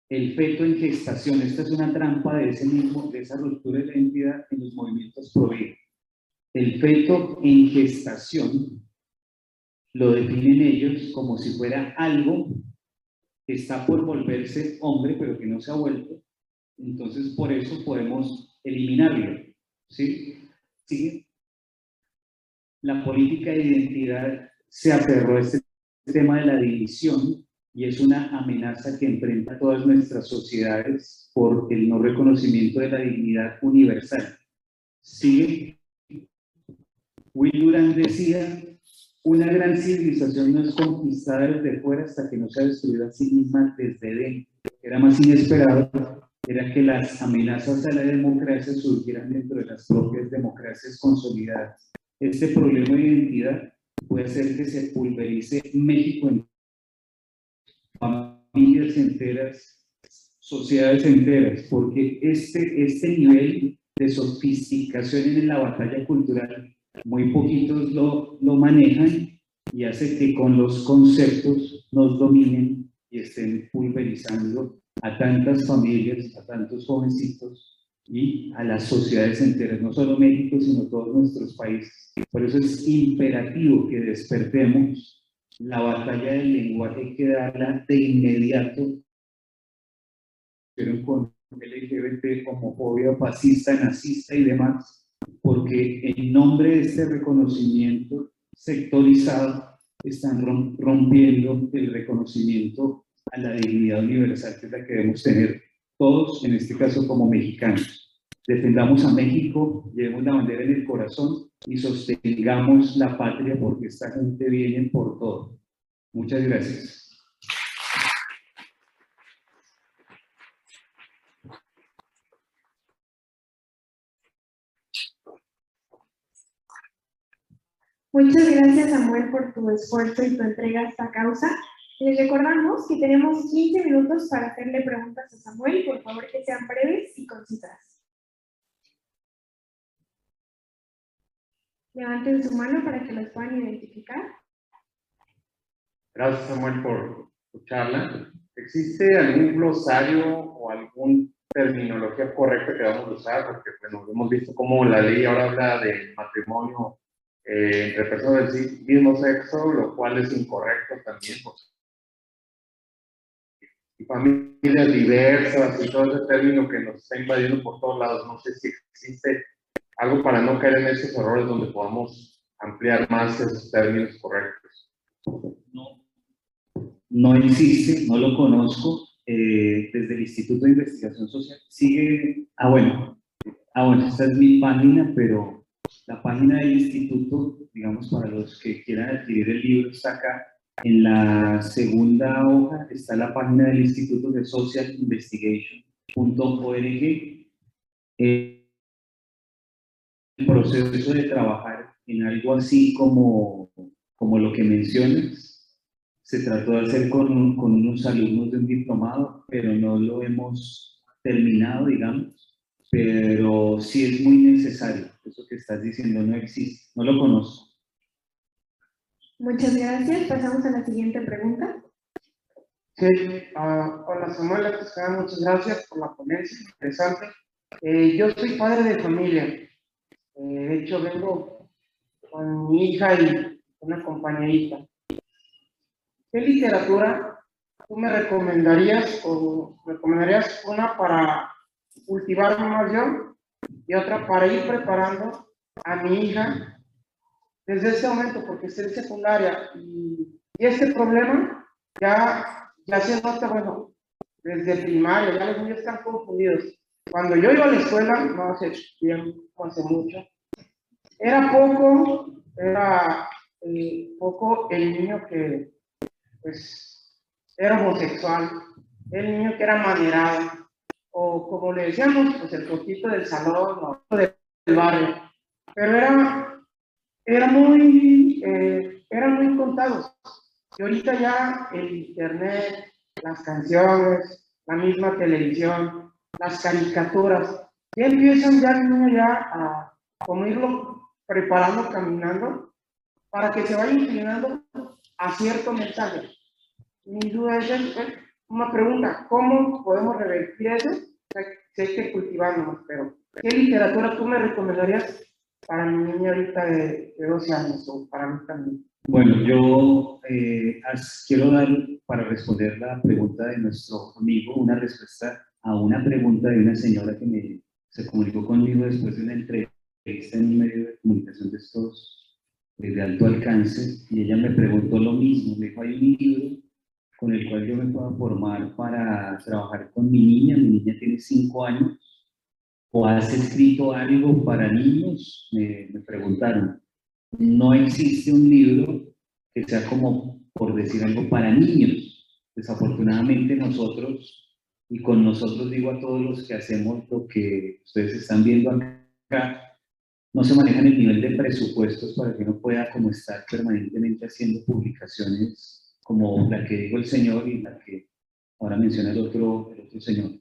el feto en gestación. Esta es una trampa de ese mismo, de esa ruptura de la en los movimientos pro vida. El feto en gestación lo definen ellos como si fuera algo que está por volverse hombre, pero que no se ha vuelto. Entonces, por eso podemos eliminarlo. ¿Sí? ¿Sí? La política de identidad se aferró a este tema de la división y es una amenaza que enfrenta todas nuestras sociedades por el no reconocimiento de la dignidad universal. ¿Sí? Will Durant decía, una gran civilización no es conquistada desde fuera hasta que no se ha destruido a sí misma desde dentro. Era más inesperado era que las amenazas a la democracia surgieran dentro de las propias democracias consolidadas. Este problema de identidad puede hacer que se pulverice México en familias enteras sociedades enteras, porque este, este nivel de sofisticación en la batalla cultural, muy poquitos lo, lo manejan y hace que con los conceptos nos dominen y estén pulverizando a tantas familias, a tantos jovencitos y a las sociedades enteras, no solo México, sino todos nuestros países. Por eso es imperativo que despertemos la batalla del lenguaje, hay que darla de inmediato. Pero con LGBT, homofobia, fascista, nazista y demás, porque en nombre de este reconocimiento sectorizado están rompiendo el reconocimiento a la dignidad universal que es la que debemos tener todos, en este caso como mexicanos. Defendamos a México, llevemos la bandera en el corazón y sostengamos la patria porque esta gente viene por todo. Muchas gracias. Muchas gracias, Samuel, por tu esfuerzo y tu entrega a esta causa. Les recordamos que tenemos 15 minutos para hacerle preguntas a Samuel. Por favor, que sean breves y concisas. Levanten su mano para que los puedan identificar. Gracias, Samuel, por tu charla. ¿Existe algún glosario o alguna terminología correcta que vamos a usar? Porque, bueno, hemos visto cómo la ley ahora habla del matrimonio eh, entre personas del mismo sexo, lo cual es incorrecto también. Y familias diversas y todo ese término que nos está invadiendo por todos lados. No sé si existe algo para no caer en esos errores donde podamos ampliar más esos términos correctos. No, no existe, no lo conozco. Eh, desde el Instituto de Investigación Social sigue, ah bueno, ah bueno, esta es mi página, pero la página del instituto, digamos, para los que quieran adquirir el libro, está acá. En la segunda hoja está la página del Instituto de Social Investigation.org. el proceso de trabajar en algo así como, como lo que mencionas, se trató de hacer con, con unos alumnos de un diplomado, pero no lo hemos terminado, digamos pero sí es muy necesario. Eso que estás diciendo no existe, no lo conozco. Muchas gracias. Pasamos a la siguiente pregunta. Sí, uh, hola Samuel, muchas gracias por la ponencia, interesante. Eh, yo soy padre de familia. Eh, de hecho, vengo con mi hija y una compañerita. ¿Qué literatura tú me recomendarías o recomendarías una para cultivar más yo y otra para ir preparando a mi hija desde ese momento, porque es en secundaria y, y, este problema ya, ya se nota, bueno, desde primaria, ya los niños están confundidos. Cuando yo iba a la escuela, no hace tiempo, hace mucho, era poco, era eh, poco el niño que, pues, era homosexual, el niño que era manerado, o como le decíamos, pues el poquito del salón o del barrio. Pero era, era muy, eh, eran muy contados. Y ahorita ya el internet, las canciones, la misma televisión, las caricaturas, ya empiezan ya el niño ya a como irlo preparando, caminando, para que se vaya inclinando a cierto mensaje. Mi duda es, una pregunta, ¿cómo podemos revertir eso? Sé que cultivamos, pero ¿qué literatura tú me recomendarías para mi niña ahorita de, 12 años o para mí también? Bueno, yo eh, quiero dar, para responder la pregunta de nuestro amigo, una respuesta a una pregunta de una señora que me, se comunicó conmigo después de una entrevista en un medio de comunicación de estos eh, de alto alcance y ella me preguntó lo mismo, me dijo, hay un libro con el cual yo me pueda formar para trabajar con mi niña. Mi niña tiene cinco años. ¿O has escrito algo para niños? Me preguntaron. No existe un libro que sea como, por decir algo, para niños. Desafortunadamente nosotros, y con nosotros digo a todos los que hacemos lo que ustedes están viendo acá, no se manejan el nivel de presupuestos para que uno pueda como estar permanentemente haciendo publicaciones como la que dijo el Señor y la que ahora menciona el otro, otro señor.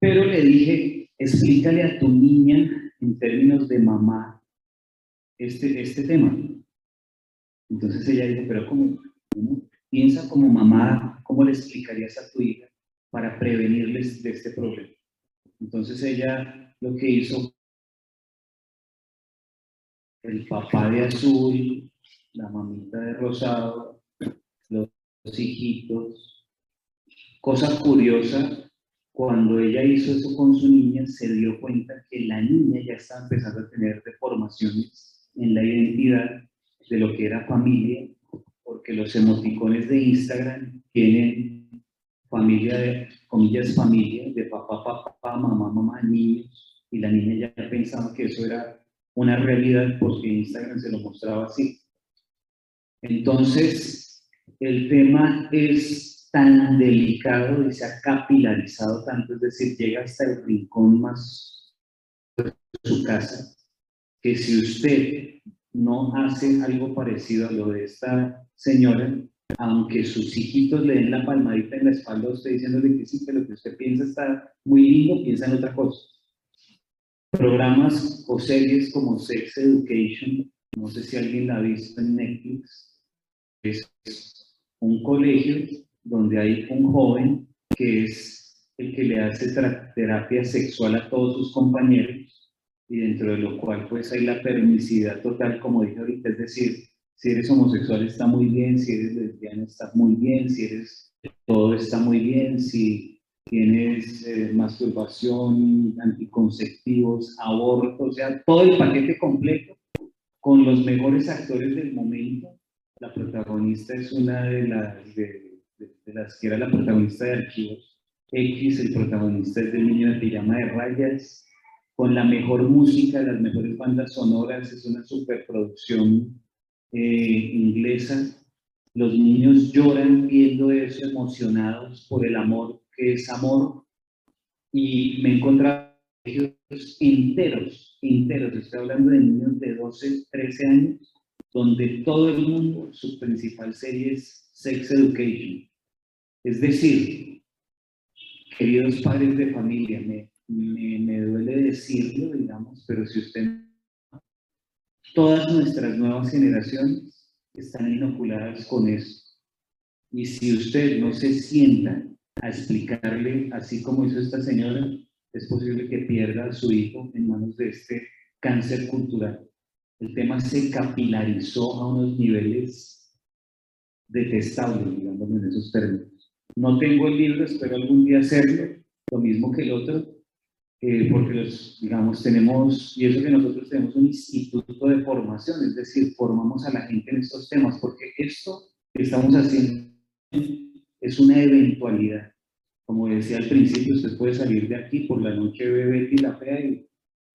Pero le dije, explícale a tu niña en términos de mamá este, este tema. Entonces ella dijo, pero ¿cómo? Piensa como mamá, ¿cómo le explicarías a tu hija para prevenirles de este problema? Entonces ella lo que hizo, el papá de azul, la mamita de rosado, los hijitos. Cosa curiosa, cuando ella hizo eso con su niña, se dio cuenta que la niña ya estaba empezando a tener deformaciones en la identidad de lo que era familia, porque los emoticones de Instagram tienen familia de, comillas, familia, de papá, papá, mamá, mamá, niños, y la niña ya pensaba que eso era una realidad porque Instagram se lo mostraba así. Entonces, el tema es tan delicado y se ha capilarizado tanto, es decir, llega hasta el rincón más de su casa, que si usted no hace algo parecido a lo de esta señora, aunque sus hijitos le den la palmadita en la espalda a usted diciéndole que sí, que lo que usted piensa está muy lindo, piensa en otra cosa. Programas o series como Sex Education, no sé si alguien la ha visto en Netflix, es un colegio donde hay un joven que es el que le hace terapia sexual a todos sus compañeros y dentro de lo cual pues hay la permisividad total, como dije ahorita, es decir, si eres homosexual está muy bien, si eres lesbiana está muy bien, si eres todo está muy bien, si tienes eh, masturbación, anticonceptivos, aborto, o sea, todo el paquete completo con los mejores actores del momento. La protagonista es una de las, de, las que era la protagonista de Archivos X, el protagonista es del niño de pijama de rayas, con la mejor música, las mejores bandas sonoras, es una superproducción eh, inglesa, los niños lloran viendo eso emocionados por el amor que es amor. Y me he encontrado enteros, enteros, estoy hablando de niños de 12, 13 años, donde todo el mundo, su principal serie es Sex Education. Es decir, queridos padres de familia, me, me, me duele decirlo, digamos, pero si usted Todas nuestras nuevas generaciones están inoculadas con eso. Y si usted no se sienta a explicarle, así como hizo esta señora, es posible que pierda a su hijo en manos de este cáncer cultural. El tema se capilarizó a unos niveles detestables, digamos en esos términos. No tengo el libro, espero algún día hacerlo, lo mismo que el otro, eh, porque los, digamos, tenemos, y eso que nosotros tenemos un instituto de formación, es decir, formamos a la gente en estos temas, porque esto que estamos haciendo es una eventualidad. Como decía al principio, usted puede salir de aquí por la noche, bebé y la fea y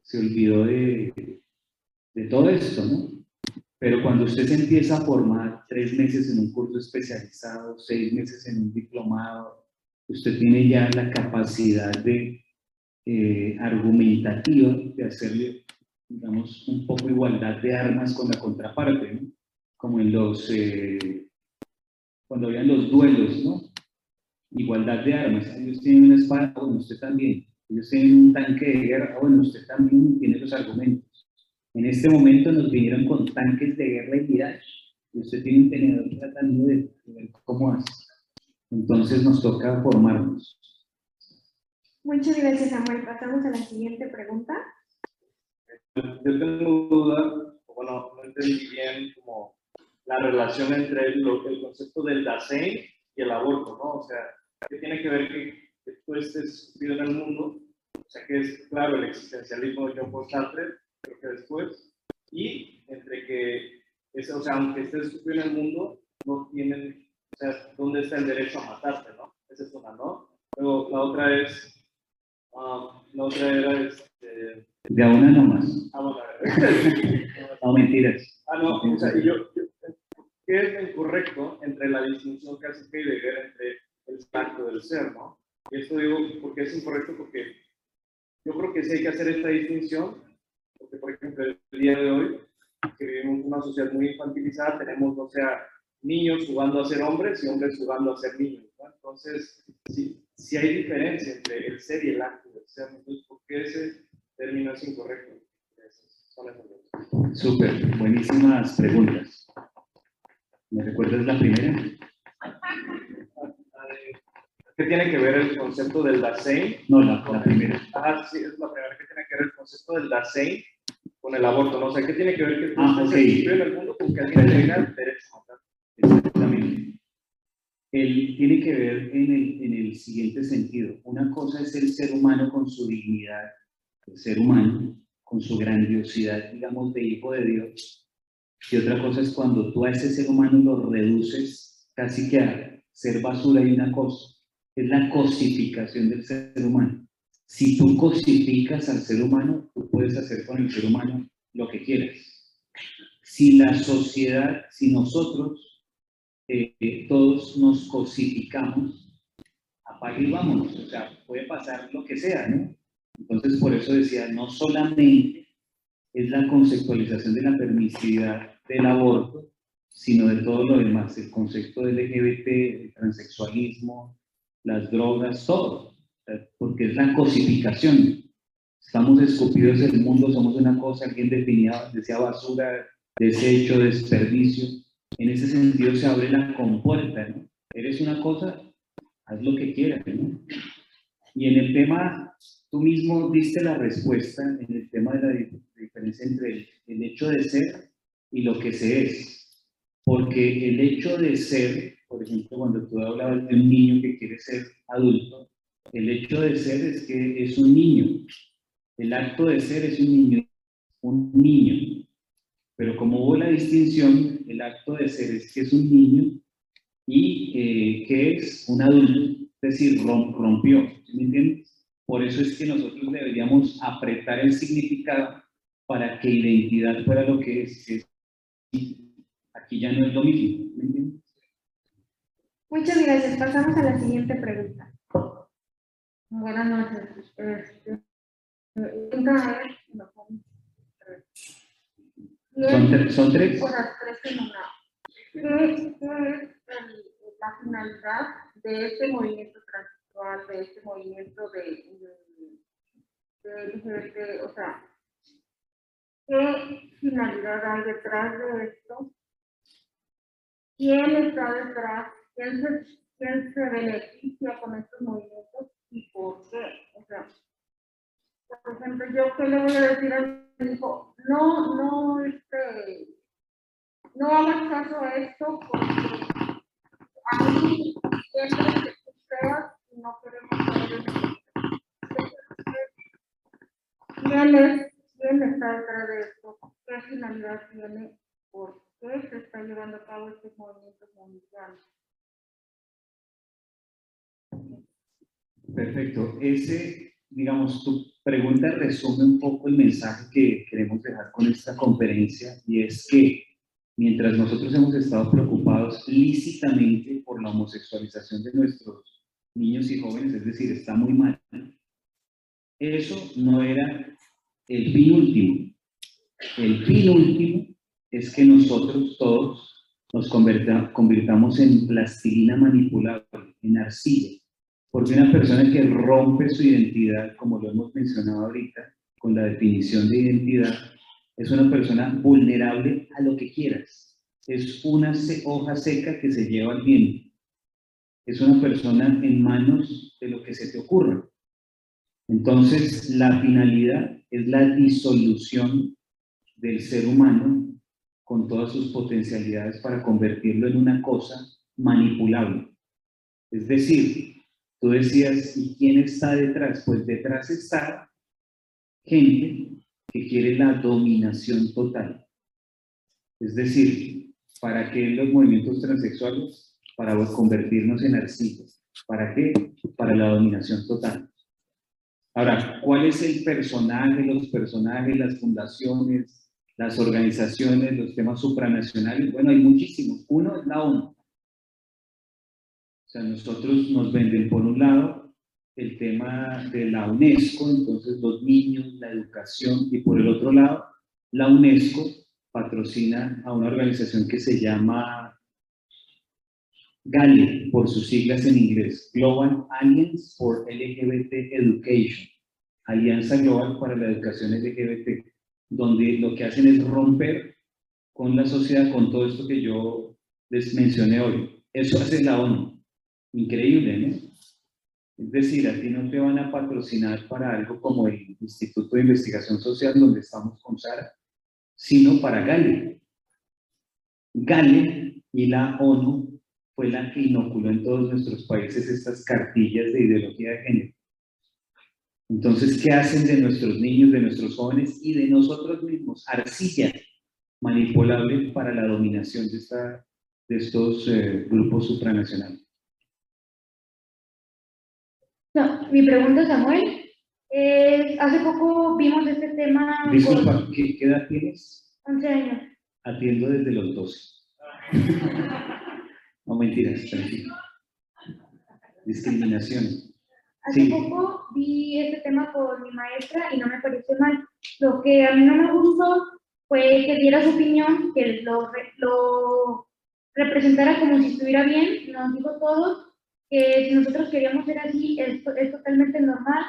se olvidó de, de todo esto, ¿no? Pero cuando usted se empieza a formar tres meses en un curso especializado, seis meses en un diplomado, usted tiene ya la capacidad de eh, argumentativa de hacerle, digamos, un poco igualdad de armas con la contraparte, ¿no? como en los, eh, cuando habían los duelos, ¿no? Igualdad de armas, ellos tienen una espada, bueno, usted también, ellos tienen un tanque de guerra, bueno, usted también tiene los argumentos. En este momento nos vinieron con tanques de guerra y mirage, y usted tiene un tenedor tratando de ver cómo hace. Entonces nos toca formarnos. Muchas gracias, Samuel. Pasamos a la siguiente pregunta. Yo tengo duda, bueno, no entendí bien como la relación entre el, el concepto del Dasein y el aborto, ¿no? O sea, ¿qué tiene que ver que, que tú estés vivo en el mundo? O sea, que es, claro, el existencialismo de John Paul Sartre, creo que después, y entre que, es, o sea, aunque estés vivo en el mundo, no tienen, o sea, ¿dónde está el derecho a matarte, no? Esa es una, ¿no? Luego, la otra es, Ah, la otra era este... De a una nomás. Ah, bueno, no, mentiras. Ah, no, o sea, yo, ¿qué es lo incorrecto entre la distinción que hace Heidegger entre el acto del ser, no? Y esto digo porque es incorrecto porque yo creo que sí hay que hacer esta distinción, porque por ejemplo el día de hoy, que vivimos una sociedad muy infantilizada, tenemos, o sea, niños jugando a ser hombres y hombres jugando a ser niños, ¿no? Entonces, sí, si hay diferencia entre el ser y el acto del ser, entonces, ¿por qué ese término es incorrecto? Súper, buenísimas preguntas. ¿Me recuerdas la primera? ¿Qué tiene que ver el concepto del Dasein? No, la, la primera. Ah, sí, es la primera. ¿Qué tiene que ver el concepto del Dasein con el aborto? ¿no? O sea, ¿qué tiene que ver que tú Ah, estés ok. existiendo en el mundo con que alguien tenga derecho a matar? Exactamente. Él tiene que ver en el, en el siguiente sentido. Una cosa es el ser humano con su dignidad, el ser humano con su grandiosidad, digamos, de hijo de Dios. Y otra cosa es cuando tú a ese ser humano lo reduces casi que a ser basura y una cosa. Es la cosificación del ser humano. Si tú cosificas al ser humano, tú puedes hacer con el ser humano lo que quieras. Si la sociedad, si nosotros eh, todos nos cosificamos, apague y vámonos, o sea, puede pasar lo que sea, ¿no? Entonces, por eso decía, no solamente es la conceptualización de la permisividad del aborto, sino de todo lo demás, el concepto del LGBT, el transexualismo, las drogas, todo, porque es la cosificación. Estamos escupidos del mundo, somos una cosa, alguien definía, decía basura, desecho, desperdicio, en ese sentido se abre la compuerta, ¿no? Eres una cosa, haz lo que quieras, ¿no? Y en el tema, tú mismo diste la respuesta en el tema de la di- diferencia entre el, el hecho de ser y lo que se es. Porque el hecho de ser, por ejemplo, cuando tú hablabas de un niño que quiere ser adulto, el hecho de ser es que es un niño. El acto de ser es un niño, un niño. Pero como hubo la distinción, el acto de ser es que es un niño y eh, que es un adulto, es decir, rom- rompió, ¿sí ¿me entiendes? Por eso es que nosotros deberíamos apretar el significado para que identidad fuera lo que es. es- aquí ya no es lo mismo, ¿me entiendes? Muchas gracias. Pasamos a la siguiente pregunta. Buenas noches. Este, eh, una vez, no, Son, ¿quién- tre- son tres. tres en una. ¿Qué, es la finalidad de este movimiento transexual, de este movimiento de, de, de LGBT? O sea, ¿qué finalidad hay detrás de esto? ¿Quién está detrás? ¿Quién se, quién se beneficia con estos movimientos y por qué? O sea, por ejemplo, yo qué le voy a decir a mi hijo, no, no, este, no hagas caso a esto porque a mí siempre que tú seas no queremos saber de ¿Quién es, quién está detrás de esto? ¿Qué finalidad tiene? ¿Por qué se está llevando a cabo estos movimientos mundiales? Perfecto. Ese, digamos, tu pregunta resume un poco el mensaje que queremos dejar con esta conferencia y es que mientras nosotros hemos estado preocupados lícitamente por la homosexualización de nuestros niños y jóvenes, es decir, está muy mal, eso no era el fin último. El fin último es que nosotros todos nos convirtamos en plastilina manipulable, en arcilla. Porque una persona que rompe su identidad, como lo hemos mencionado ahorita, con la definición de identidad, es una persona vulnerable a lo que quieras. Es una hoja seca que se lleva al viento. Es una persona en manos de lo que se te ocurra. Entonces, la finalidad es la disolución del ser humano con todas sus potencialidades para convertirlo en una cosa manipulable. Es decir, tú decías, ¿y quién está detrás? Pues detrás está gente que quiere la dominación total. Es decir, ¿para qué los movimientos transexuales? Para convertirnos en arcillas. ¿Para qué? Para la dominación total. Ahora, ¿cuál es el personaje, los personajes, las fundaciones, las organizaciones, los temas supranacionales? Bueno, hay muchísimos. Uno es la ONU. O sea, nosotros nos venden por un lado el tema de la UNESCO, entonces los niños, la educación, y por el otro lado, la UNESCO patrocina a una organización que se llama GALE, por sus siglas en inglés, Global Alliance for LGBT Education, Alianza Global para la Educación LGBT, donde lo que hacen es romper con la sociedad, con todo esto que yo les mencioné hoy. Eso hace la ONU. Increíble, ¿no? Es decir, a ti no te van a patrocinar para algo como el Instituto de Investigación Social, donde estamos con Sara, sino para GALE. GALE y la ONU fue la que inoculó en todos nuestros países estas cartillas de ideología de género. Entonces, ¿qué hacen de nuestros niños, de nuestros jóvenes y de nosotros mismos? Arcilla manipulable para la dominación de, esta, de estos eh, grupos supranacionales. No, mi pregunta, Samuel, es, hace poco vimos este tema... Disculpa, ¿qué, ¿qué edad tienes? 11 años. Atiendo desde los 12. No mentiras, tranquilo. Discriminación. Hace Sí. poco vi este tema con mi maestra y no me pareció mal. Lo que a mí no me gustó fue que diera su opinión, que lo, lo representara como si estuviera bien. Nos dijo todo que si nosotros queríamos ser así, es, es totalmente normal,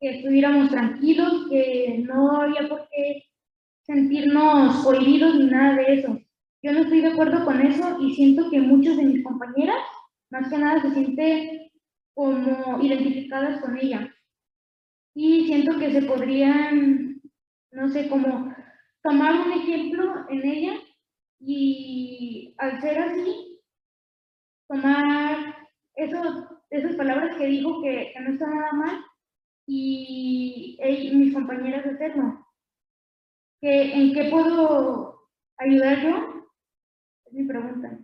que estuviéramos tranquilos, que no había por qué sentirnos cohibidos ni nada de eso. Yo no estoy de acuerdo con eso y siento que muchos de mis compañeras, más que nada, se sienten como identificadas con ella. Y siento que se podrían, no sé, como tomar un ejemplo en ella y al ser así, tomar eso, esas palabras que dijo que, no está nada mal y ell- mis compañeras hacerlo. ¿Que, ¿En qué puedo ayudar yo? Es mi pregunta.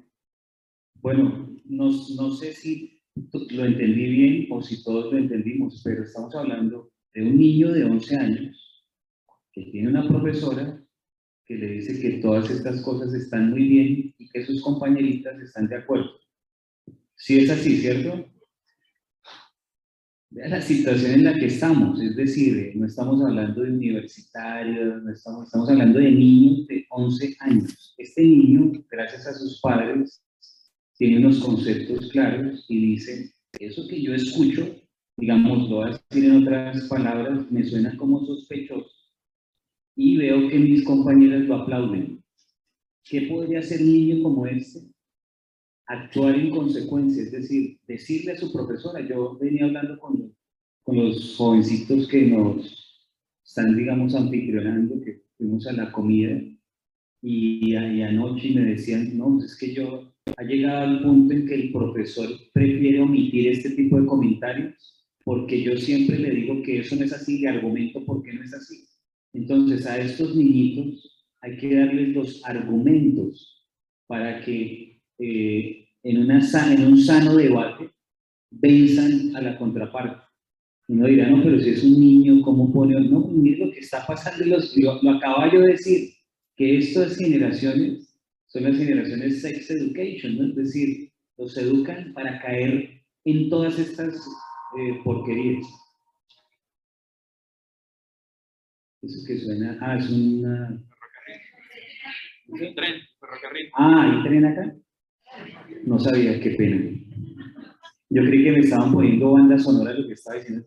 Bueno, no, no sé si lo entendí bien o si todos lo entendimos, pero estamos hablando de un niño de 11 años que tiene una profesora que le dice que todas estas cosas están muy bien y que sus compañeritas están de acuerdo. Sí es así, ¿cierto? Vea la situación en la que estamos, es decir, no estamos hablando de universitarios, no estamos, estamos hablando de niños de 11 años. Este niño, gracias a sus padres, tiene unos conceptos claros y dice, eso que yo escucho, digamos, lo decir en otras palabras, me suena como sospechoso y veo que mis compañeras lo aplauden. ¿Qué podría hacer un niño como este? Actuar en consecuencia, es decir, decirle a su profesora, yo venía hablando con, con los jovencitos que nos están, digamos, anfitrionando, que fuimos a la comida, y, y anoche me decían, no, pues es que yo, ha llegado al punto en que el profesor prefiere omitir este tipo de comentarios, porque yo siempre le digo que eso no es así, le argumento por qué no es así. Entonces, a estos niñitos hay que darles los argumentos para que eh, en, una, en un sano debate venzan a la contraparte. Uno dirá, no, pero si es un niño, ¿cómo pone? No, pues mire lo que está pasando, los, lo, lo acaba yo de decir, que estas generaciones son las generaciones sex education, ¿no? es decir, los educan para caer en todas estas eh, porquerías. Eso que suena, ah, es una... Tren, ferrocarril. Ah, ¿hay tren acá? No sabía, qué pena. Yo creí que me estaban poniendo banda sonora lo que estaba diciendo.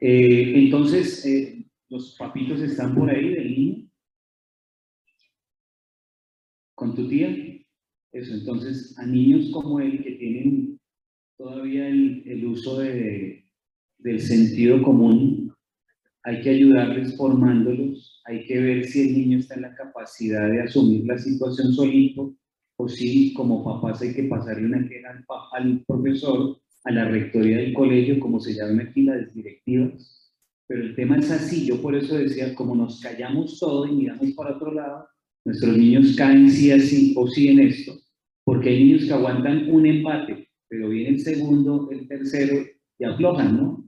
Eh, entonces, eh, los papitos están por ahí del niño. Con tu tía. Eso, entonces, a niños como él que tienen todavía el, uso de, del sentido común, hay que ayudarles formándolos, hay que ver si el niño está en la capacidad de asumir la situación solito, o si como papás hay que pasarle una queja al, profesor, a la rectoría del colegio, como se llaman aquí las directivas. Pero el tema es así, yo por eso decía, como nos callamos todo y miramos para otro lado, nuestros niños caen sí así o sí en esto, porque hay niños que aguantan un empate, pero viene el segundo, el tercero y aflojan, ¿no?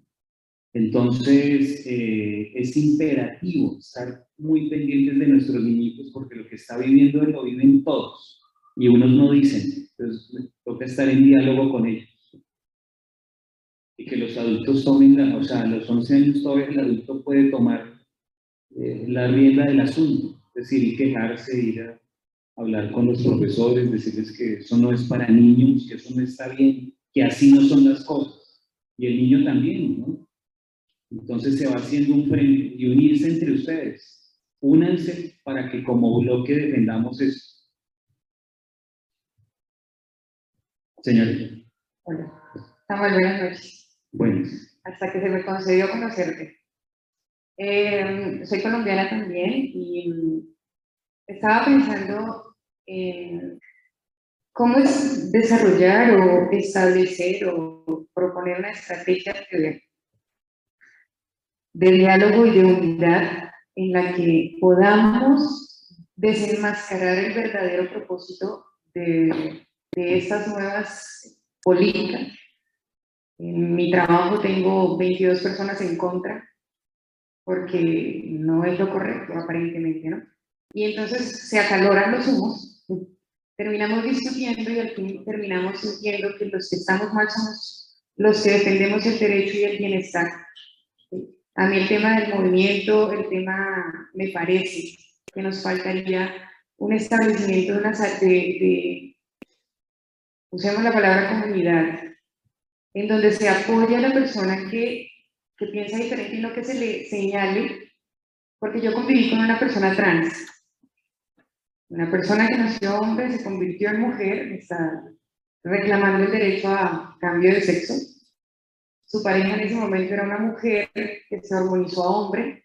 Entonces, eh, es imperativo estar muy pendientes de nuestros niñitos porque lo que está viviendo lo viven todos y unos no dicen. Entonces, toca estar en diálogo con ellos. Y que los adultos tomen, la, o sea, a los 11 años todavía el adulto puede tomar eh, la rienda del asunto, es decir, quejarse, ir a, hablar con los profesores, decirles que eso no es para niños, que eso no está bien, que así no son las cosas. Y el niño también, ¿no? Entonces se va haciendo un frente y unirse entre ustedes. Únanse para que como bloque defendamos eso. Señorita. Hola. Samuel, buenas noches. Buenas. Hasta que se me concedió conocerte. Eh, soy colombiana también y mm, estaba pensando en cómo es desarrollar o establecer o proponer una estrategia de, de diálogo y de unidad en la que podamos desenmascarar el verdadero propósito de, de estas nuevas políticas. En mi trabajo tengo 22 personas en contra porque no es lo correcto aparentemente, ¿no? Y entonces se acaloran los humos, terminamos discutiendo y al fin terminamos sintiendo que los que estamos mal somos los que defendemos el derecho y el bienestar. A mí el tema del movimiento, el tema, me parece que nos faltaría un establecimiento de, una, de, de usemos la palabra comunidad, en donde se apoya a la persona que, que piensa diferente y no que se le señale, porque yo conviví con una persona trans, una persona que nació hombre, se convirtió en mujer, está reclamando el derecho a cambio de sexo. Su pareja en ese momento era una mujer que se hormonizó a hombre.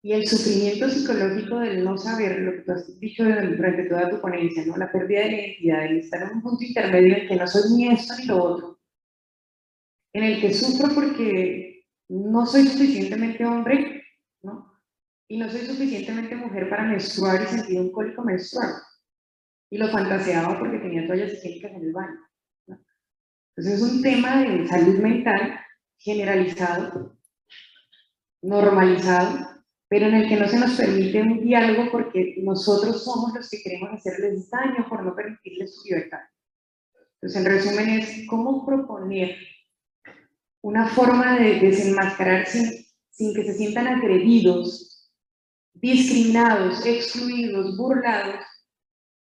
Y el sufrimiento psicológico del no saber lo que tú has dicho durante toda tu ponencia, ¿no? la pérdida de identidad, el estar en un punto intermedio en que no soy ni esto ni lo otro, en el que sufro porque no soy suficientemente hombre, ¿no? y no soy suficientemente mujer para menstruar y sentir un cólico menstrual. Y lo fantaseaba porque tenía toallas higiénicas en el baño. Entonces es un tema de salud mental generalizado, normalizado, pero en el que no se nos permite un diálogo porque nosotros somos los que queremos hacerles daño por no permitirles su libertad. Entonces, en resumen, es cómo proponer una forma de desenmascarar sin, sin que se sientan agredidos, discriminados, excluidos, burlados,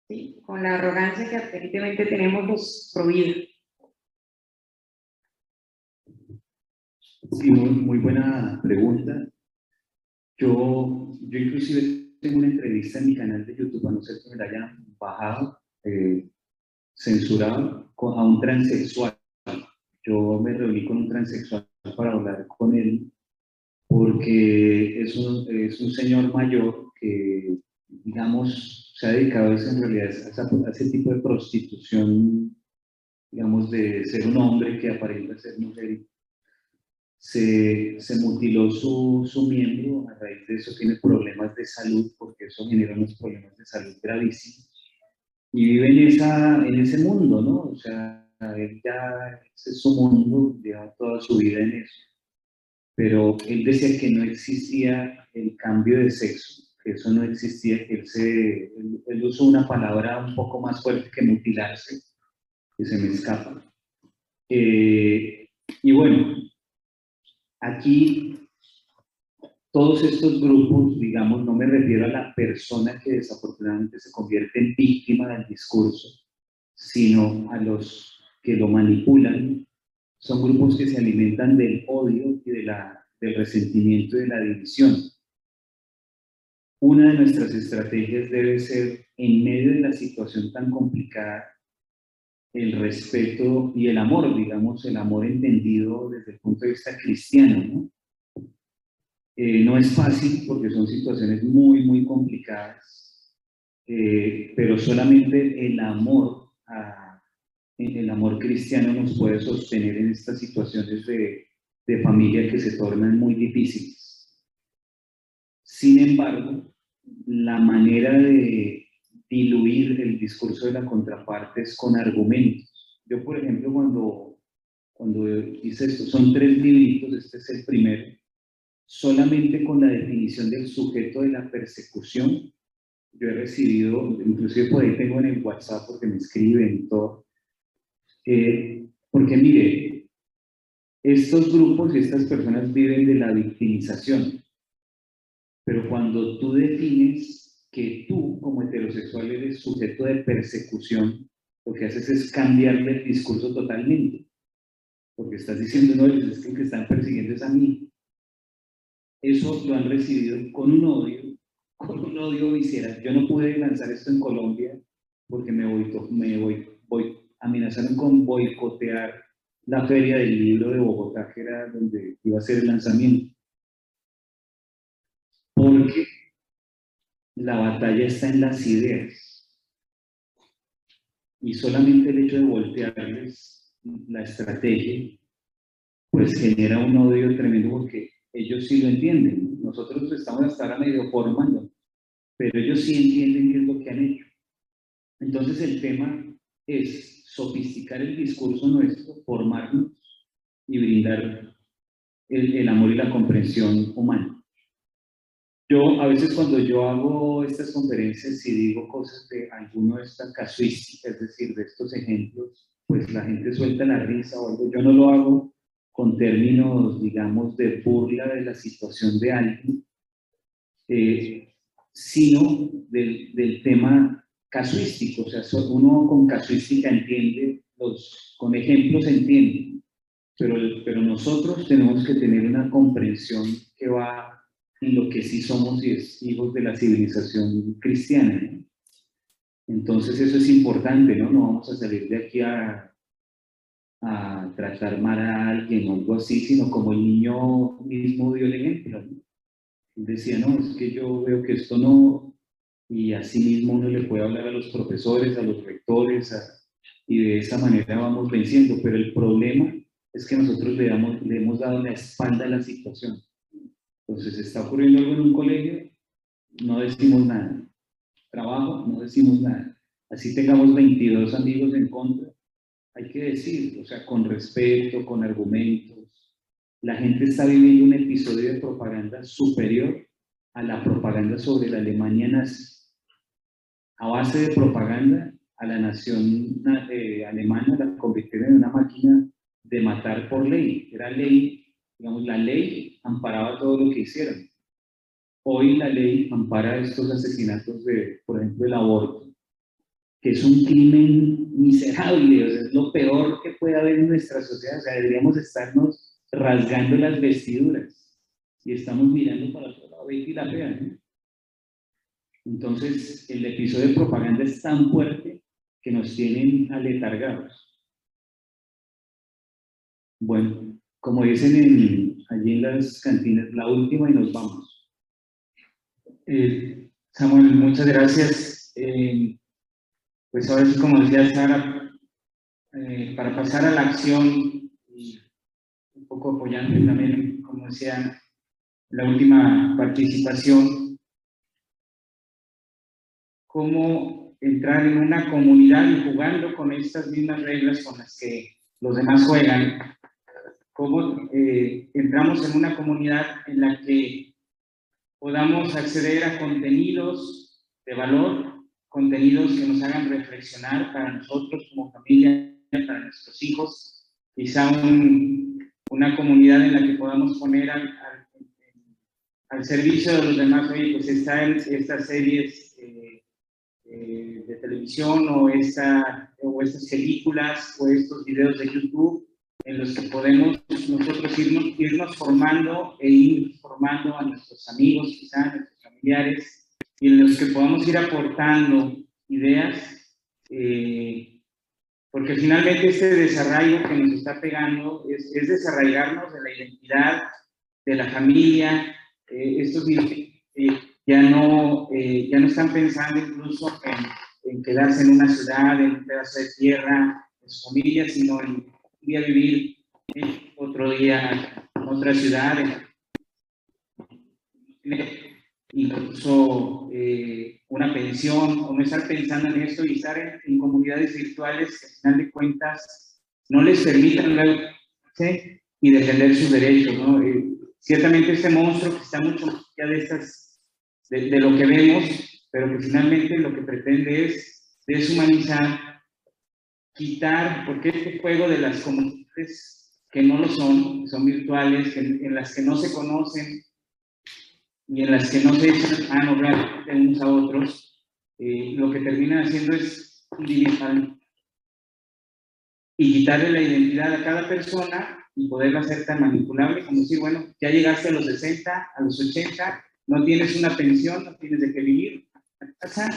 ¿sí? con la arrogancia que aparentemente tenemos los prohibidos. Sí, muy, buena pregunta. Yo, yo inclusive tengo una entrevista en mi canal de YouTube, a no ser que me la hayan bajado, eh, censurado, con, a un transexual. Yo me reuní con un transexual para hablar con él, porque es un, es un señor mayor que, digamos, se ha dedicado a en realidad a, esa, a ese tipo de prostitución, digamos, de ser un hombre que aparenta ser mujer se, mutiló su, su, miembro, a raíz de eso tiene problemas de salud, porque eso genera unos problemas de salud gravísimos, y vive en, esa, en ese mundo, ¿no? O sea, él ya, ese es su mundo, lleva toda su vida en eso. Pero él decía que no existía el cambio de sexo, que eso no existía, que él, se, él, él usó una palabra un poco más fuerte que mutilarse, que se me escapa. Eh, y bueno, Aquí, todos estos grupos, digamos, no me refiero a la persona que desafortunadamente se convierte en víctima del discurso, sino a los que lo manipulan. Son grupos que se alimentan del odio y de la, del resentimiento y de la división. Una de nuestras estrategias debe ser, en medio de la situación tan complicada, el respeto y el amor, digamos, el amor entendido desde el punto de vista cristiano, ¿no? Eh, no es fácil porque son situaciones muy, muy complicadas, eh, pero solamente el amor, a, el amor cristiano nos puede sostener en estas situaciones de, de familia que se tornan muy difíciles. Sin embargo, la manera de diluir el discurso de la contraparte es con argumentos. Yo, por ejemplo, cuando, cuando hice esto, son tres libritos, este es el primero, solamente con la definición del sujeto de la persecución, yo he recibido, inclusive por ahí tengo en el WhatsApp porque me escriben todo, eh, porque mire, estos grupos y estas personas viven de la victimización, pero cuando tú defines que tú como heterosexual eres sujeto de persecución, lo que haces es cambiarle el discurso totalmente. Porque estás diciendo, no, es el que están persiguiendo es a mí. Eso lo han recibido con un odio, con un odio visceral. Yo no pude lanzar esto en Colombia porque me voy, me voy, voy amenazaron con boicotear la feria del libro de Bogotá, que era donde iba a ser el lanzamiento. La batalla está en las ideas. Y solamente el hecho de voltearles la estrategia, pues genera un odio tremendo porque ellos sí lo entienden. Nosotros estamos hasta ahora medio formando, pero ellos sí entienden qué es lo que han hecho. Entonces el tema es sofisticar el discurso nuestro, formarnos y brindar el, el amor y la comprensión humana. Yo, a veces cuando yo hago estas conferencias y digo cosas de alguno de estas casuísticas, es decir, de estos ejemplos, pues la gente suelta la risa o algo. Yo no lo hago con términos, digamos, de burla de la situación de alguien, eh, sino del, del, tema casuístico. O sea, uno con casuística entiende, los, con ejemplos entiende, pero, pero nosotros tenemos que tener una comprensión que va en lo que sí somos hijos de la civilización cristiana. Entonces eso es importante, ¿no? No vamos a salir de aquí a, a tratar mal a alguien o algo así, sino como el niño mismo dio el ejemplo. ¿no? Decía, no, es que yo veo que esto no, y así mismo uno le puede hablar a los profesores, a los rectores, y de esa manera vamos venciendo, pero el problema es que nosotros le, damos, le hemos dado la espalda a la situación. Entonces, está ocurriendo algo en un colegio, no decimos nada. Trabajo, no decimos nada. Así tengamos 22 amigos en contra, hay que decir, o sea, con respeto, con argumentos. La gente está viviendo un episodio de propaganda superior a la propaganda sobre la Alemania nazi. A base de propaganda, a la nación eh, alemana la convirtieron en una máquina de matar por ley. Era ley, digamos, la ley amparaba todo lo que hicieron. Hoy la ley ampara estos asesinatos de, por ejemplo, el aborto, que es un crimen miserable, o sea, es lo peor que puede haber en nuestra sociedad. O sea, deberíamos estarnos rasgando las vestiduras y estamos mirando para otro lado, y la fea. Entonces, el episodio de propaganda es tan fuerte que nos tienen aletargados. Bueno, como dicen en, allí en las cantinas, la última y nos vamos. Eh, Samuel, muchas gracias. Eh, pues ahora sí, como decía Sara, eh, para pasar a la acción un poco apoyando también, como decía, la última participación, cómo entrar en una comunidad y jugando con estas mismas reglas con las que los demás juegan, cómo eh, entramos en una comunidad en la que podamos acceder a contenidos de valor, contenidos que nos hagan reflexionar para nosotros como familia, para nuestros hijos, quizá una comunidad en la que podamos poner al, al, servicio de los demás, oye, pues estas series eh, eh, de televisión o, esta, o estas películas o estos videos de YouTube en los que podemos nosotros irnos, irnos formando e ir formando a nuestros amigos, quizás a nuestros familiares, y en los que podamos ir aportando ideas, eh, porque finalmente este desarraigo que nos está pegando es, es desarraigarnos de la identidad, de la familia, eh, estos eh, ya, no, eh, ya no están pensando incluso en, en quedarse en una ciudad, en un pedazo de tierra, en su familia, sino en día vivir otro día en otra ciudad, incluso eh, una pensión, o no estar pensando en esto y estar en, comunidades virtuales que al final de cuentas no les permitan y defender sus derechos. ¿no? Eh, ciertamente este monstruo que está mucho más allá de, estas, de, de lo que vemos, pero que finalmente lo que pretende es deshumanizar quitar, porque este juego de las comunidades que no lo son, son virtuales, en, las que no se conocen, y en las que no se echan mano realmente unos a otros, eh, lo que terminan haciendo es dividir y quitarle la identidad a cada persona y poderla hacer tan manipulable como decir, bueno, ya llegaste a los 60, a los 80, no tienes una pensión, no tienes de qué vivir a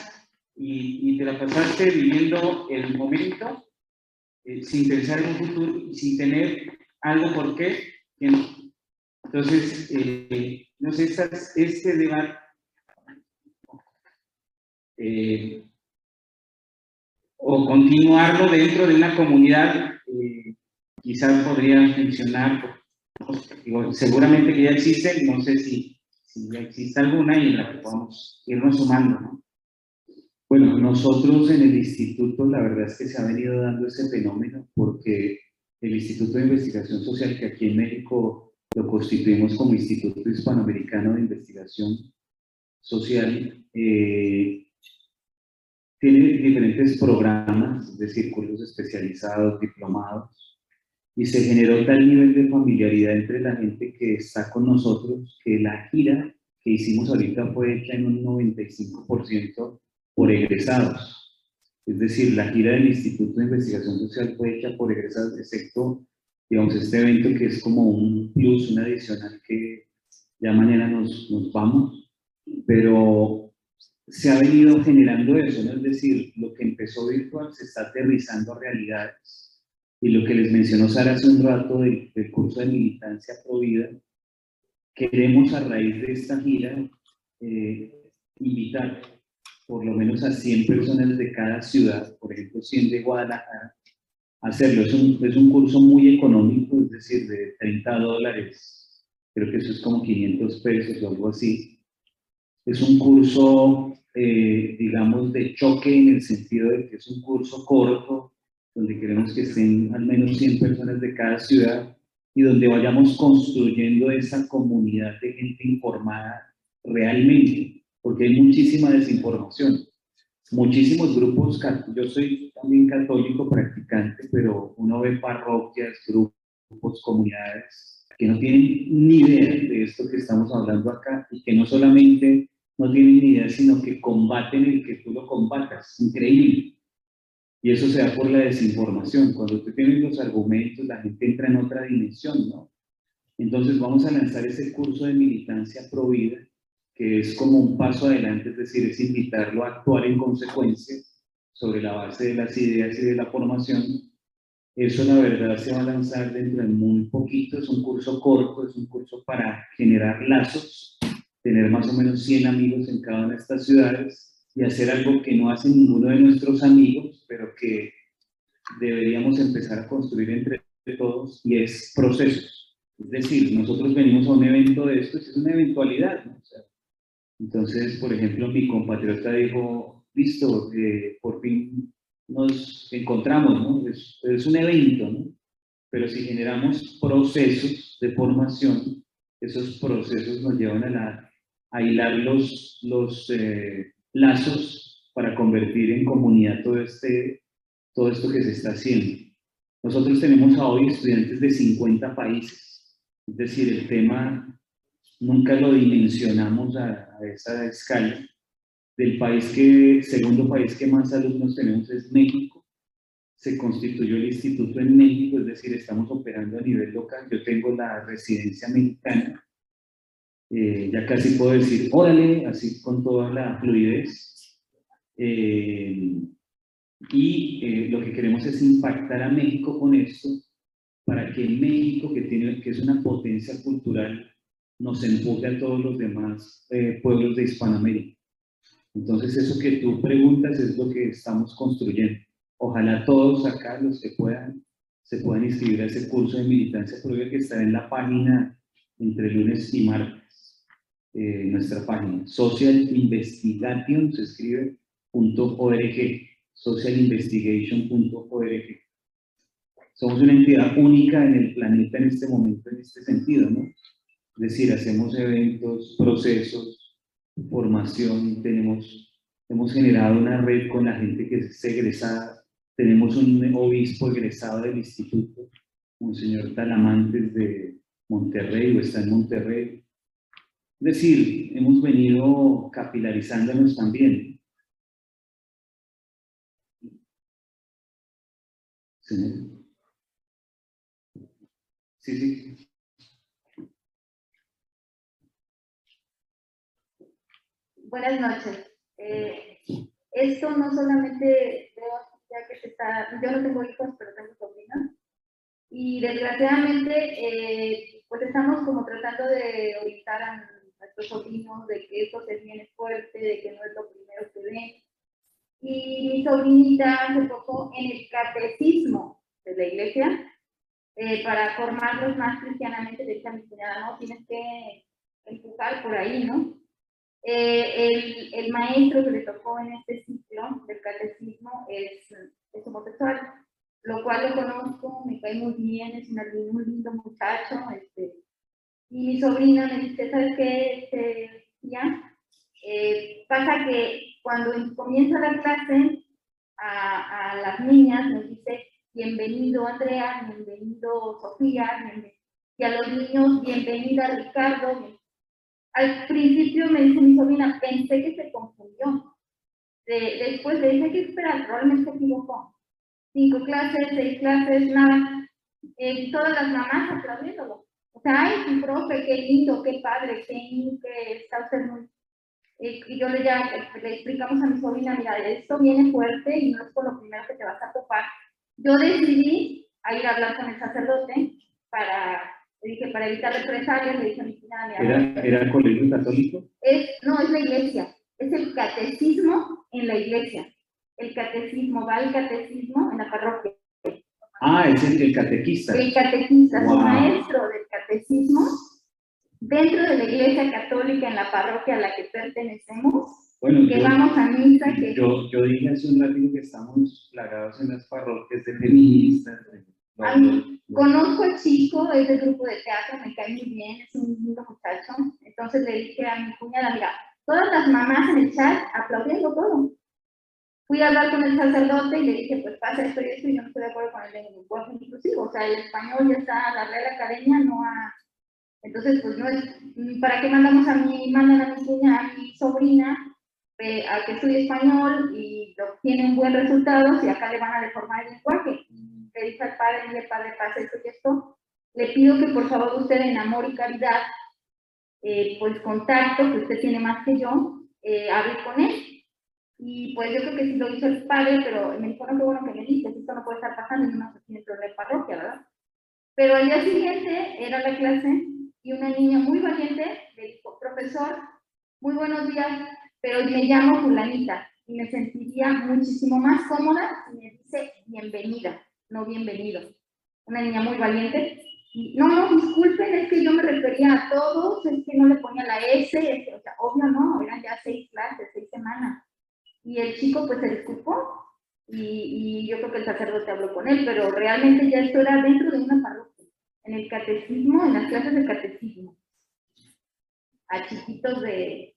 y, y te la pasaste viviendo el momento eh, sin pensar en un futuro y sin tener algo por qué. Entonces, eh, no sé, estas, este debate eh, o continuarlo dentro de una comunidad, quizás podría funcionar, digo, seguramente que ya existen, no sé si, si, ya existe alguna y en la que podamos irnos sumando, ¿no? Bueno, nosotros en el instituto, la verdad es que se ha venido dando ese fenómeno porque el Instituto de Investigación Social, que aquí en México lo constituimos como Instituto Hispanoamericano de Investigación Social, eh, tiene diferentes programas de círculos especializados, diplomados, y se generó tal nivel de familiaridad entre la gente que está con nosotros que la gira que hicimos ahorita fue hecha en un 95% por egresados. Es decir, la gira del Instituto de Investigación Social fue hecha por egresados, excepto, digamos, este evento que es como un plus, un adicional que ya mañana nos, nos vamos, pero se ha venido generando eso, es decir, lo que empezó virtual se está aterrizando a realidades. Y lo que les mencionó Sara hace un rato del, curso de militancia provida, queremos a raíz de esta gira eh, invitar por lo menos a 100 personas de cada ciudad, por ejemplo 100 de Guadalajara, hacerlo. Es un, es un curso muy económico, es decir, de 30 dólares, creo que eso es como 500 pesos o algo así. Es un curso eh, digamos, de choque en el sentido de que es un curso corto, donde queremos que estén al menos 100 personas de cada ciudad y donde vayamos construyendo esa comunidad de gente informada realmente, porque hay muchísima desinformación. Muchísimos grupos, yo soy también católico practicante, pero uno ve parroquias, grupos, comunidades que no tienen ni idea de esto que estamos hablando acá y que no solamente no tienen ni idea, sino que combaten el que tú lo combatas. Increíble. Y eso se da por la desinformación. Cuando tú tienes los argumentos, la gente entra en otra dimensión, ¿no? Entonces vamos a lanzar ese curso de militancia provida, que es como un paso adelante, es decir, es invitarlo a actuar en consecuencia sobre la base de las ideas y de la formación. Eso la verdad se va a lanzar dentro de muy poquito, es un curso corto, es un curso para generar lazos tener más o menos 100 amigos en cada una de estas ciudades y hacer algo que no hace ninguno de nuestros amigos, pero que deberíamos empezar a construir entre todos y es procesos. Es decir, nosotros venimos a un evento de esto, es una eventualidad. ¿no? Entonces, por ejemplo, mi compatriota dijo, listo, eh, por fin nos encontramos, ¿no? Es, es un evento, ¿no? Pero si generamos procesos de formación, esos procesos nos llevan a la a hilar los, los eh, lazos para convertir en comunidad todo, este, todo esto que se está haciendo. Nosotros tenemos hoy estudiantes de 50 países, es decir, el tema nunca lo dimensionamos a, a esa escala. Del país que, segundo país que más alumnos tenemos es México. Se constituyó el instituto en México, es decir, estamos operando a nivel local. Yo tengo la residencia mexicana eh, ya casi puedo decir órale, así con toda la fluidez. Eh, y eh, lo que queremos es impactar a México con esto, para que México, que, tiene, que es una potencia cultural, nos empuje a todos los demás pueblos de Hispanoamérica. Entonces, eso que tú preguntas es lo que estamos construyendo. Ojalá todos acá, los que puedan, se puedan inscribir a ese curso de militancia propia que está en la página entre lunes y martes eh, nuestra página, socialinvestigation, se escribe, .org, socialinvestigation.org. Somos una entidad única en el planeta en este momento, en este sentido, ¿no? Es decir, hacemos eventos, procesos, formación, tenemos, hemos generado una red con la gente que es egresada, tenemos un obispo egresado del instituto, un señor Talamantes de Monterrey, o está en Monterrey, Es decir, hemos venido capilarizándonos también. Sí, sí. Buenas noches. Eh, esto no solamente veo ya que se está, yo no tengo hijos, pero tengo sobrinas, y desgraciadamente, eh, pues estamos como tratando de orientar a nuestros sobrinos de que esto se viene fuerte, de que no es lo primero que ven. Y mi sobrinita se tocó en el catecismo de la iglesia eh, para formarlos más cristianamente. De hecho, a mi cuñada, no, tienes que empujar por ahí, ¿no? Eh, el, el, maestro que le tocó en este ciclo del catecismo es, es homosexual lo cual lo conozco, me cae muy bien, es un muy lindo muchacho, este, y mi sobrina me dice, ¿sabes qué? Este, ya, eh, pasa que cuando comienza la clase, a, a, las niñas nos dice, bienvenido Andrea, bienvenido Sofía, y a los niños, bienvenida Ricardo. Al principio me dice mi sobrina, pensé que se confundió. después le dije que espera, probablemente se equivocó cinco clases, seis clases, nada. Eh, todas las mamás aplaudiéndolo. O sea, ay, mi profe, qué lindo, qué padre, qué, qué está usted muy... Eh, y yo le, ya, le explicamos a mi sobrina, mira, esto viene fuerte y no es por lo primero que te vas a topar. Yo decidí a ir a hablar con el sacerdote para, le dije, para evitar represalias, le dije a mi cuñada, ¿Era, ¿Era el colegio católico? Es, no, es la iglesia, es el catecismo en la iglesia el catecismo, va al catecismo en la parroquia. Ah, es el, catequista. El catequista, wow. maestro del catecismo dentro de la iglesia católica en la parroquia a la que pertenecemos. Bueno, que vamos a misa. Que... Yo, yo dije hace un ratito que estamos plagados en las parroquias de feministas. A mí, conozco al chico, es del grupo de teatro, me cae muy bien, es un lindo muchacho. Entonces le dije a mi cuñada, mira, todas las mamás en el chat aplaudiendo todo fui a hablar con el sacerdote y le dije, pues pasa esto y esto, y yo no estoy de acuerdo con el lenguaje inclusivo. O sea, el español ya está, la Real Academia no ha... Entonces, pues no es... ¿Para qué mandamos a mi, mandan a mi cuña, a mi sobrina, eh, a que estudie español y obtiene un buen resultado si acá le van a deformar el lenguaje? Le dije al padre, mire padre, pasa esto y esto. Le pido que por favor usted en amor y caridad, eh, pues contacto, que usted tiene más que yo, eh, hable con él y pues yo creo que sí lo hizo el padre, pero me dijo, no, qué bueno que me dices, esto no puede estar pasando no se tiene de parroquia, ¿verdad? Pero al día siguiente era la clase y una niña muy valiente le dijo, profesor, muy buenos días, pero me llamo fulanita y me sentiría muchísimo más cómoda si me dice bienvenida, no bienvenido. Una niña muy valiente. No, no, disculpen, es que yo me refería a todos, es que no le ponía la S, o sea, obvio no, eran ya seis clases, seis semanas y el chico pues se disculpó y, y, yo creo que el sacerdote habló con él, pero realmente ya esto era dentro de una parroquia, en el catecismo, en las clases de catecismo, a chiquitos de...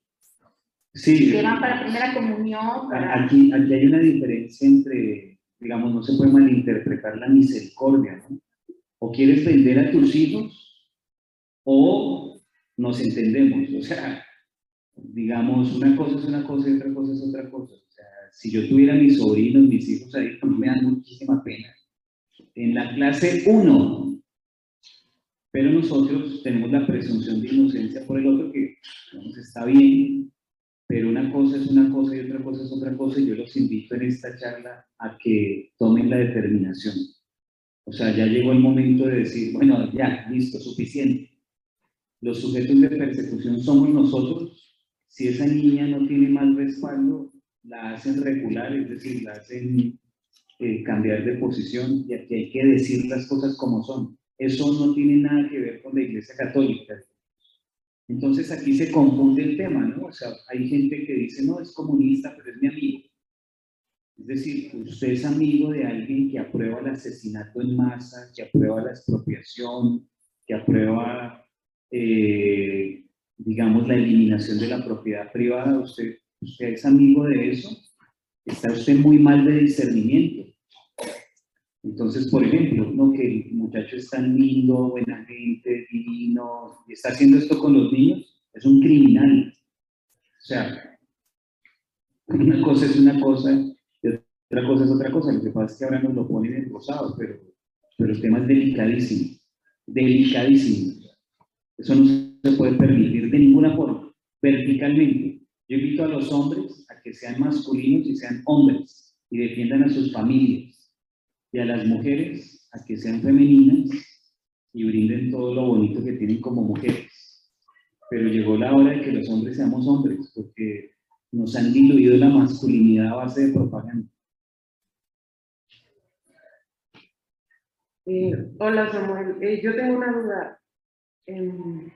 Sí. Que van para primera comunión. Para... Aquí, aquí hay una diferencia entre, digamos, no se puede malinterpretar la misericordia, ¿no? O quieres vender a tus hijos o nos entendemos, o sea, digamos, una cosa es una cosa y otra cosa es otra cosa. O sea, si yo tuviera mis sobrinos, mis hijos ahí, pues me dan muchísima pena. En la clase 1, pero nosotros tenemos la presunción de inocencia por el otro que digamos, está bien, pero una cosa es una cosa y otra cosa es otra cosa y yo los invito en esta charla a que tomen la determinación. O sea, ya llegó el momento de decir, bueno, ya, listo, suficiente. Los sujetos de persecución somos nosotros si esa niña no tiene mal respaldo, la hacen regular, es decir, la hacen eh, cambiar de posición y aquí hay que decir las cosas como son. Eso no tiene nada que ver con la Iglesia Católica. Entonces aquí se confunde el tema, ¿no? O sea, hay gente que dice, no, es comunista, pero es mi amigo. Es decir, usted es amigo de alguien que aprueba el asesinato en masa, que aprueba la expropiación, que aprueba eh, digamos, la eliminación de la propiedad privada, usted, usted es amigo de eso, está usted muy mal de discernimiento. Entonces, por ejemplo, ¿no? que el muchacho es tan lindo, buena gente, divino, y está haciendo esto con los niños, es un criminal. O sea, una cosa es una cosa y otra cosa es otra cosa. Lo que pasa es que ahora nos lo ponen en rosado, pero, pero el tema es delicadísimo, delicadísimo. Eso no se puede permitir de ninguna forma, verticalmente. Yo invito a los hombres a que sean masculinos y sean hombres y defiendan a sus familias. Y a las mujeres a que sean femeninas y brinden todo lo bonito que tienen como mujeres. Pero llegó la hora de que los hombres seamos hombres, porque nos han diluido la masculinidad a base de propaganda. Eh, hola Samuel, Eh, yo tengo una duda. Em,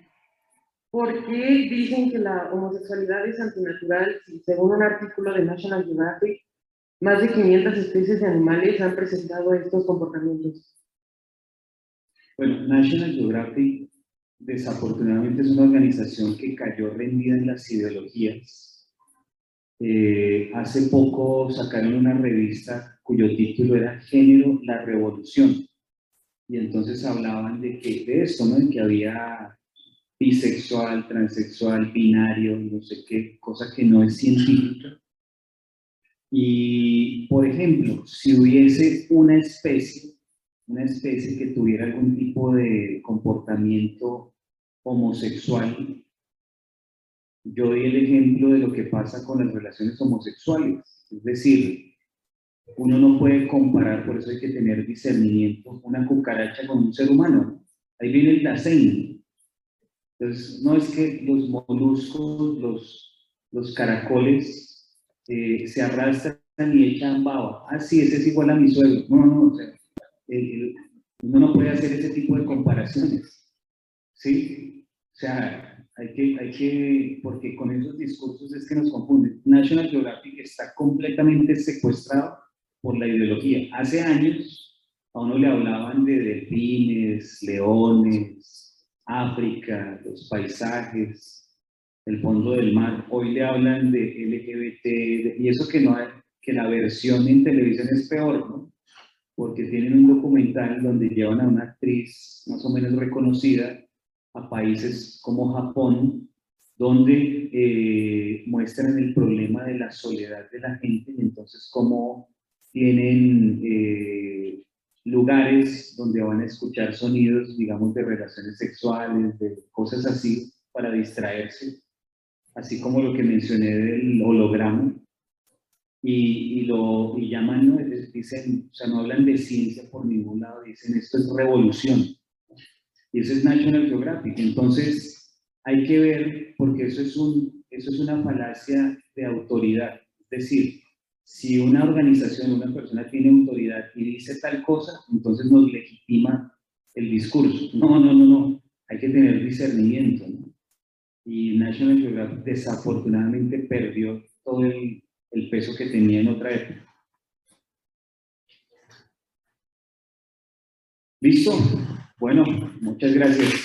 ¿Por qué dicen que la homosexualidad es antinatural si según un artículo de National Geographic, más de 500 especies de animales han presentado estos comportamientos? Bueno, National Geographic desafortunadamente es una organización que cayó rendida en las ideologías. Eh, hace poco sacaron una revista cuyo título era Género, la Revolución. Y entonces hablaban de, que, de esto, ¿no? De que había bisexual, transexual, binario, no sé qué, cosa que no es científica. Y, por ejemplo, si hubiese una especie, una especie que tuviera algún tipo de comportamiento homosexual, yo doy el ejemplo de lo que pasa con las relaciones homosexuales. Es decir, uno no puede comparar, por eso hay que tener discernimiento, una cucaracha con un ser humano. Ahí viene el placenta. Entonces, no es que los moluscos, los, los caracoles, eh, se arrastran y echan baba. Ah, sí, ese es igual a mi suegro. No, no, o sea, uno no puede hacer ese tipo de comparaciones. ¿Sí? O sea, hay que, hay que, porque con esos discursos es que nos confunden. National Geographic está completamente secuestrado por la ideología. Hace años a uno le hablaban de delfines, leones, África, los paisajes, el fondo del mar. Hoy le hablan de LGBT, y eso que, no hay, que la versión en televisión es peor, ¿no? Porque tienen un documental donde llevan a una actriz más o menos reconocida a países como Japón, donde eh, muestran el problema de la soledad de la gente y entonces cómo tienen eh, lugares donde van a escuchar sonidos, digamos, de relaciones sexuales, de cosas así, para distraerse, así como lo que mencioné del holograma, y, y lo y llaman, ¿no? dicen, o sea, no hablan de ciencia por ningún lado, dicen esto es revolución, y eso es National Geographic, entonces hay que ver, porque eso es, un, eso es una falacia de autoridad, es decir, si una organización, una persona tiene autoridad y dice tal cosa, entonces nos legitima el discurso. No, no, no, no. Hay que tener discernimiento. ¿no? Y National Geographic desafortunadamente perdió todo el, el peso que tenía en otra época. ¿Listo? Bueno, muchas gracias.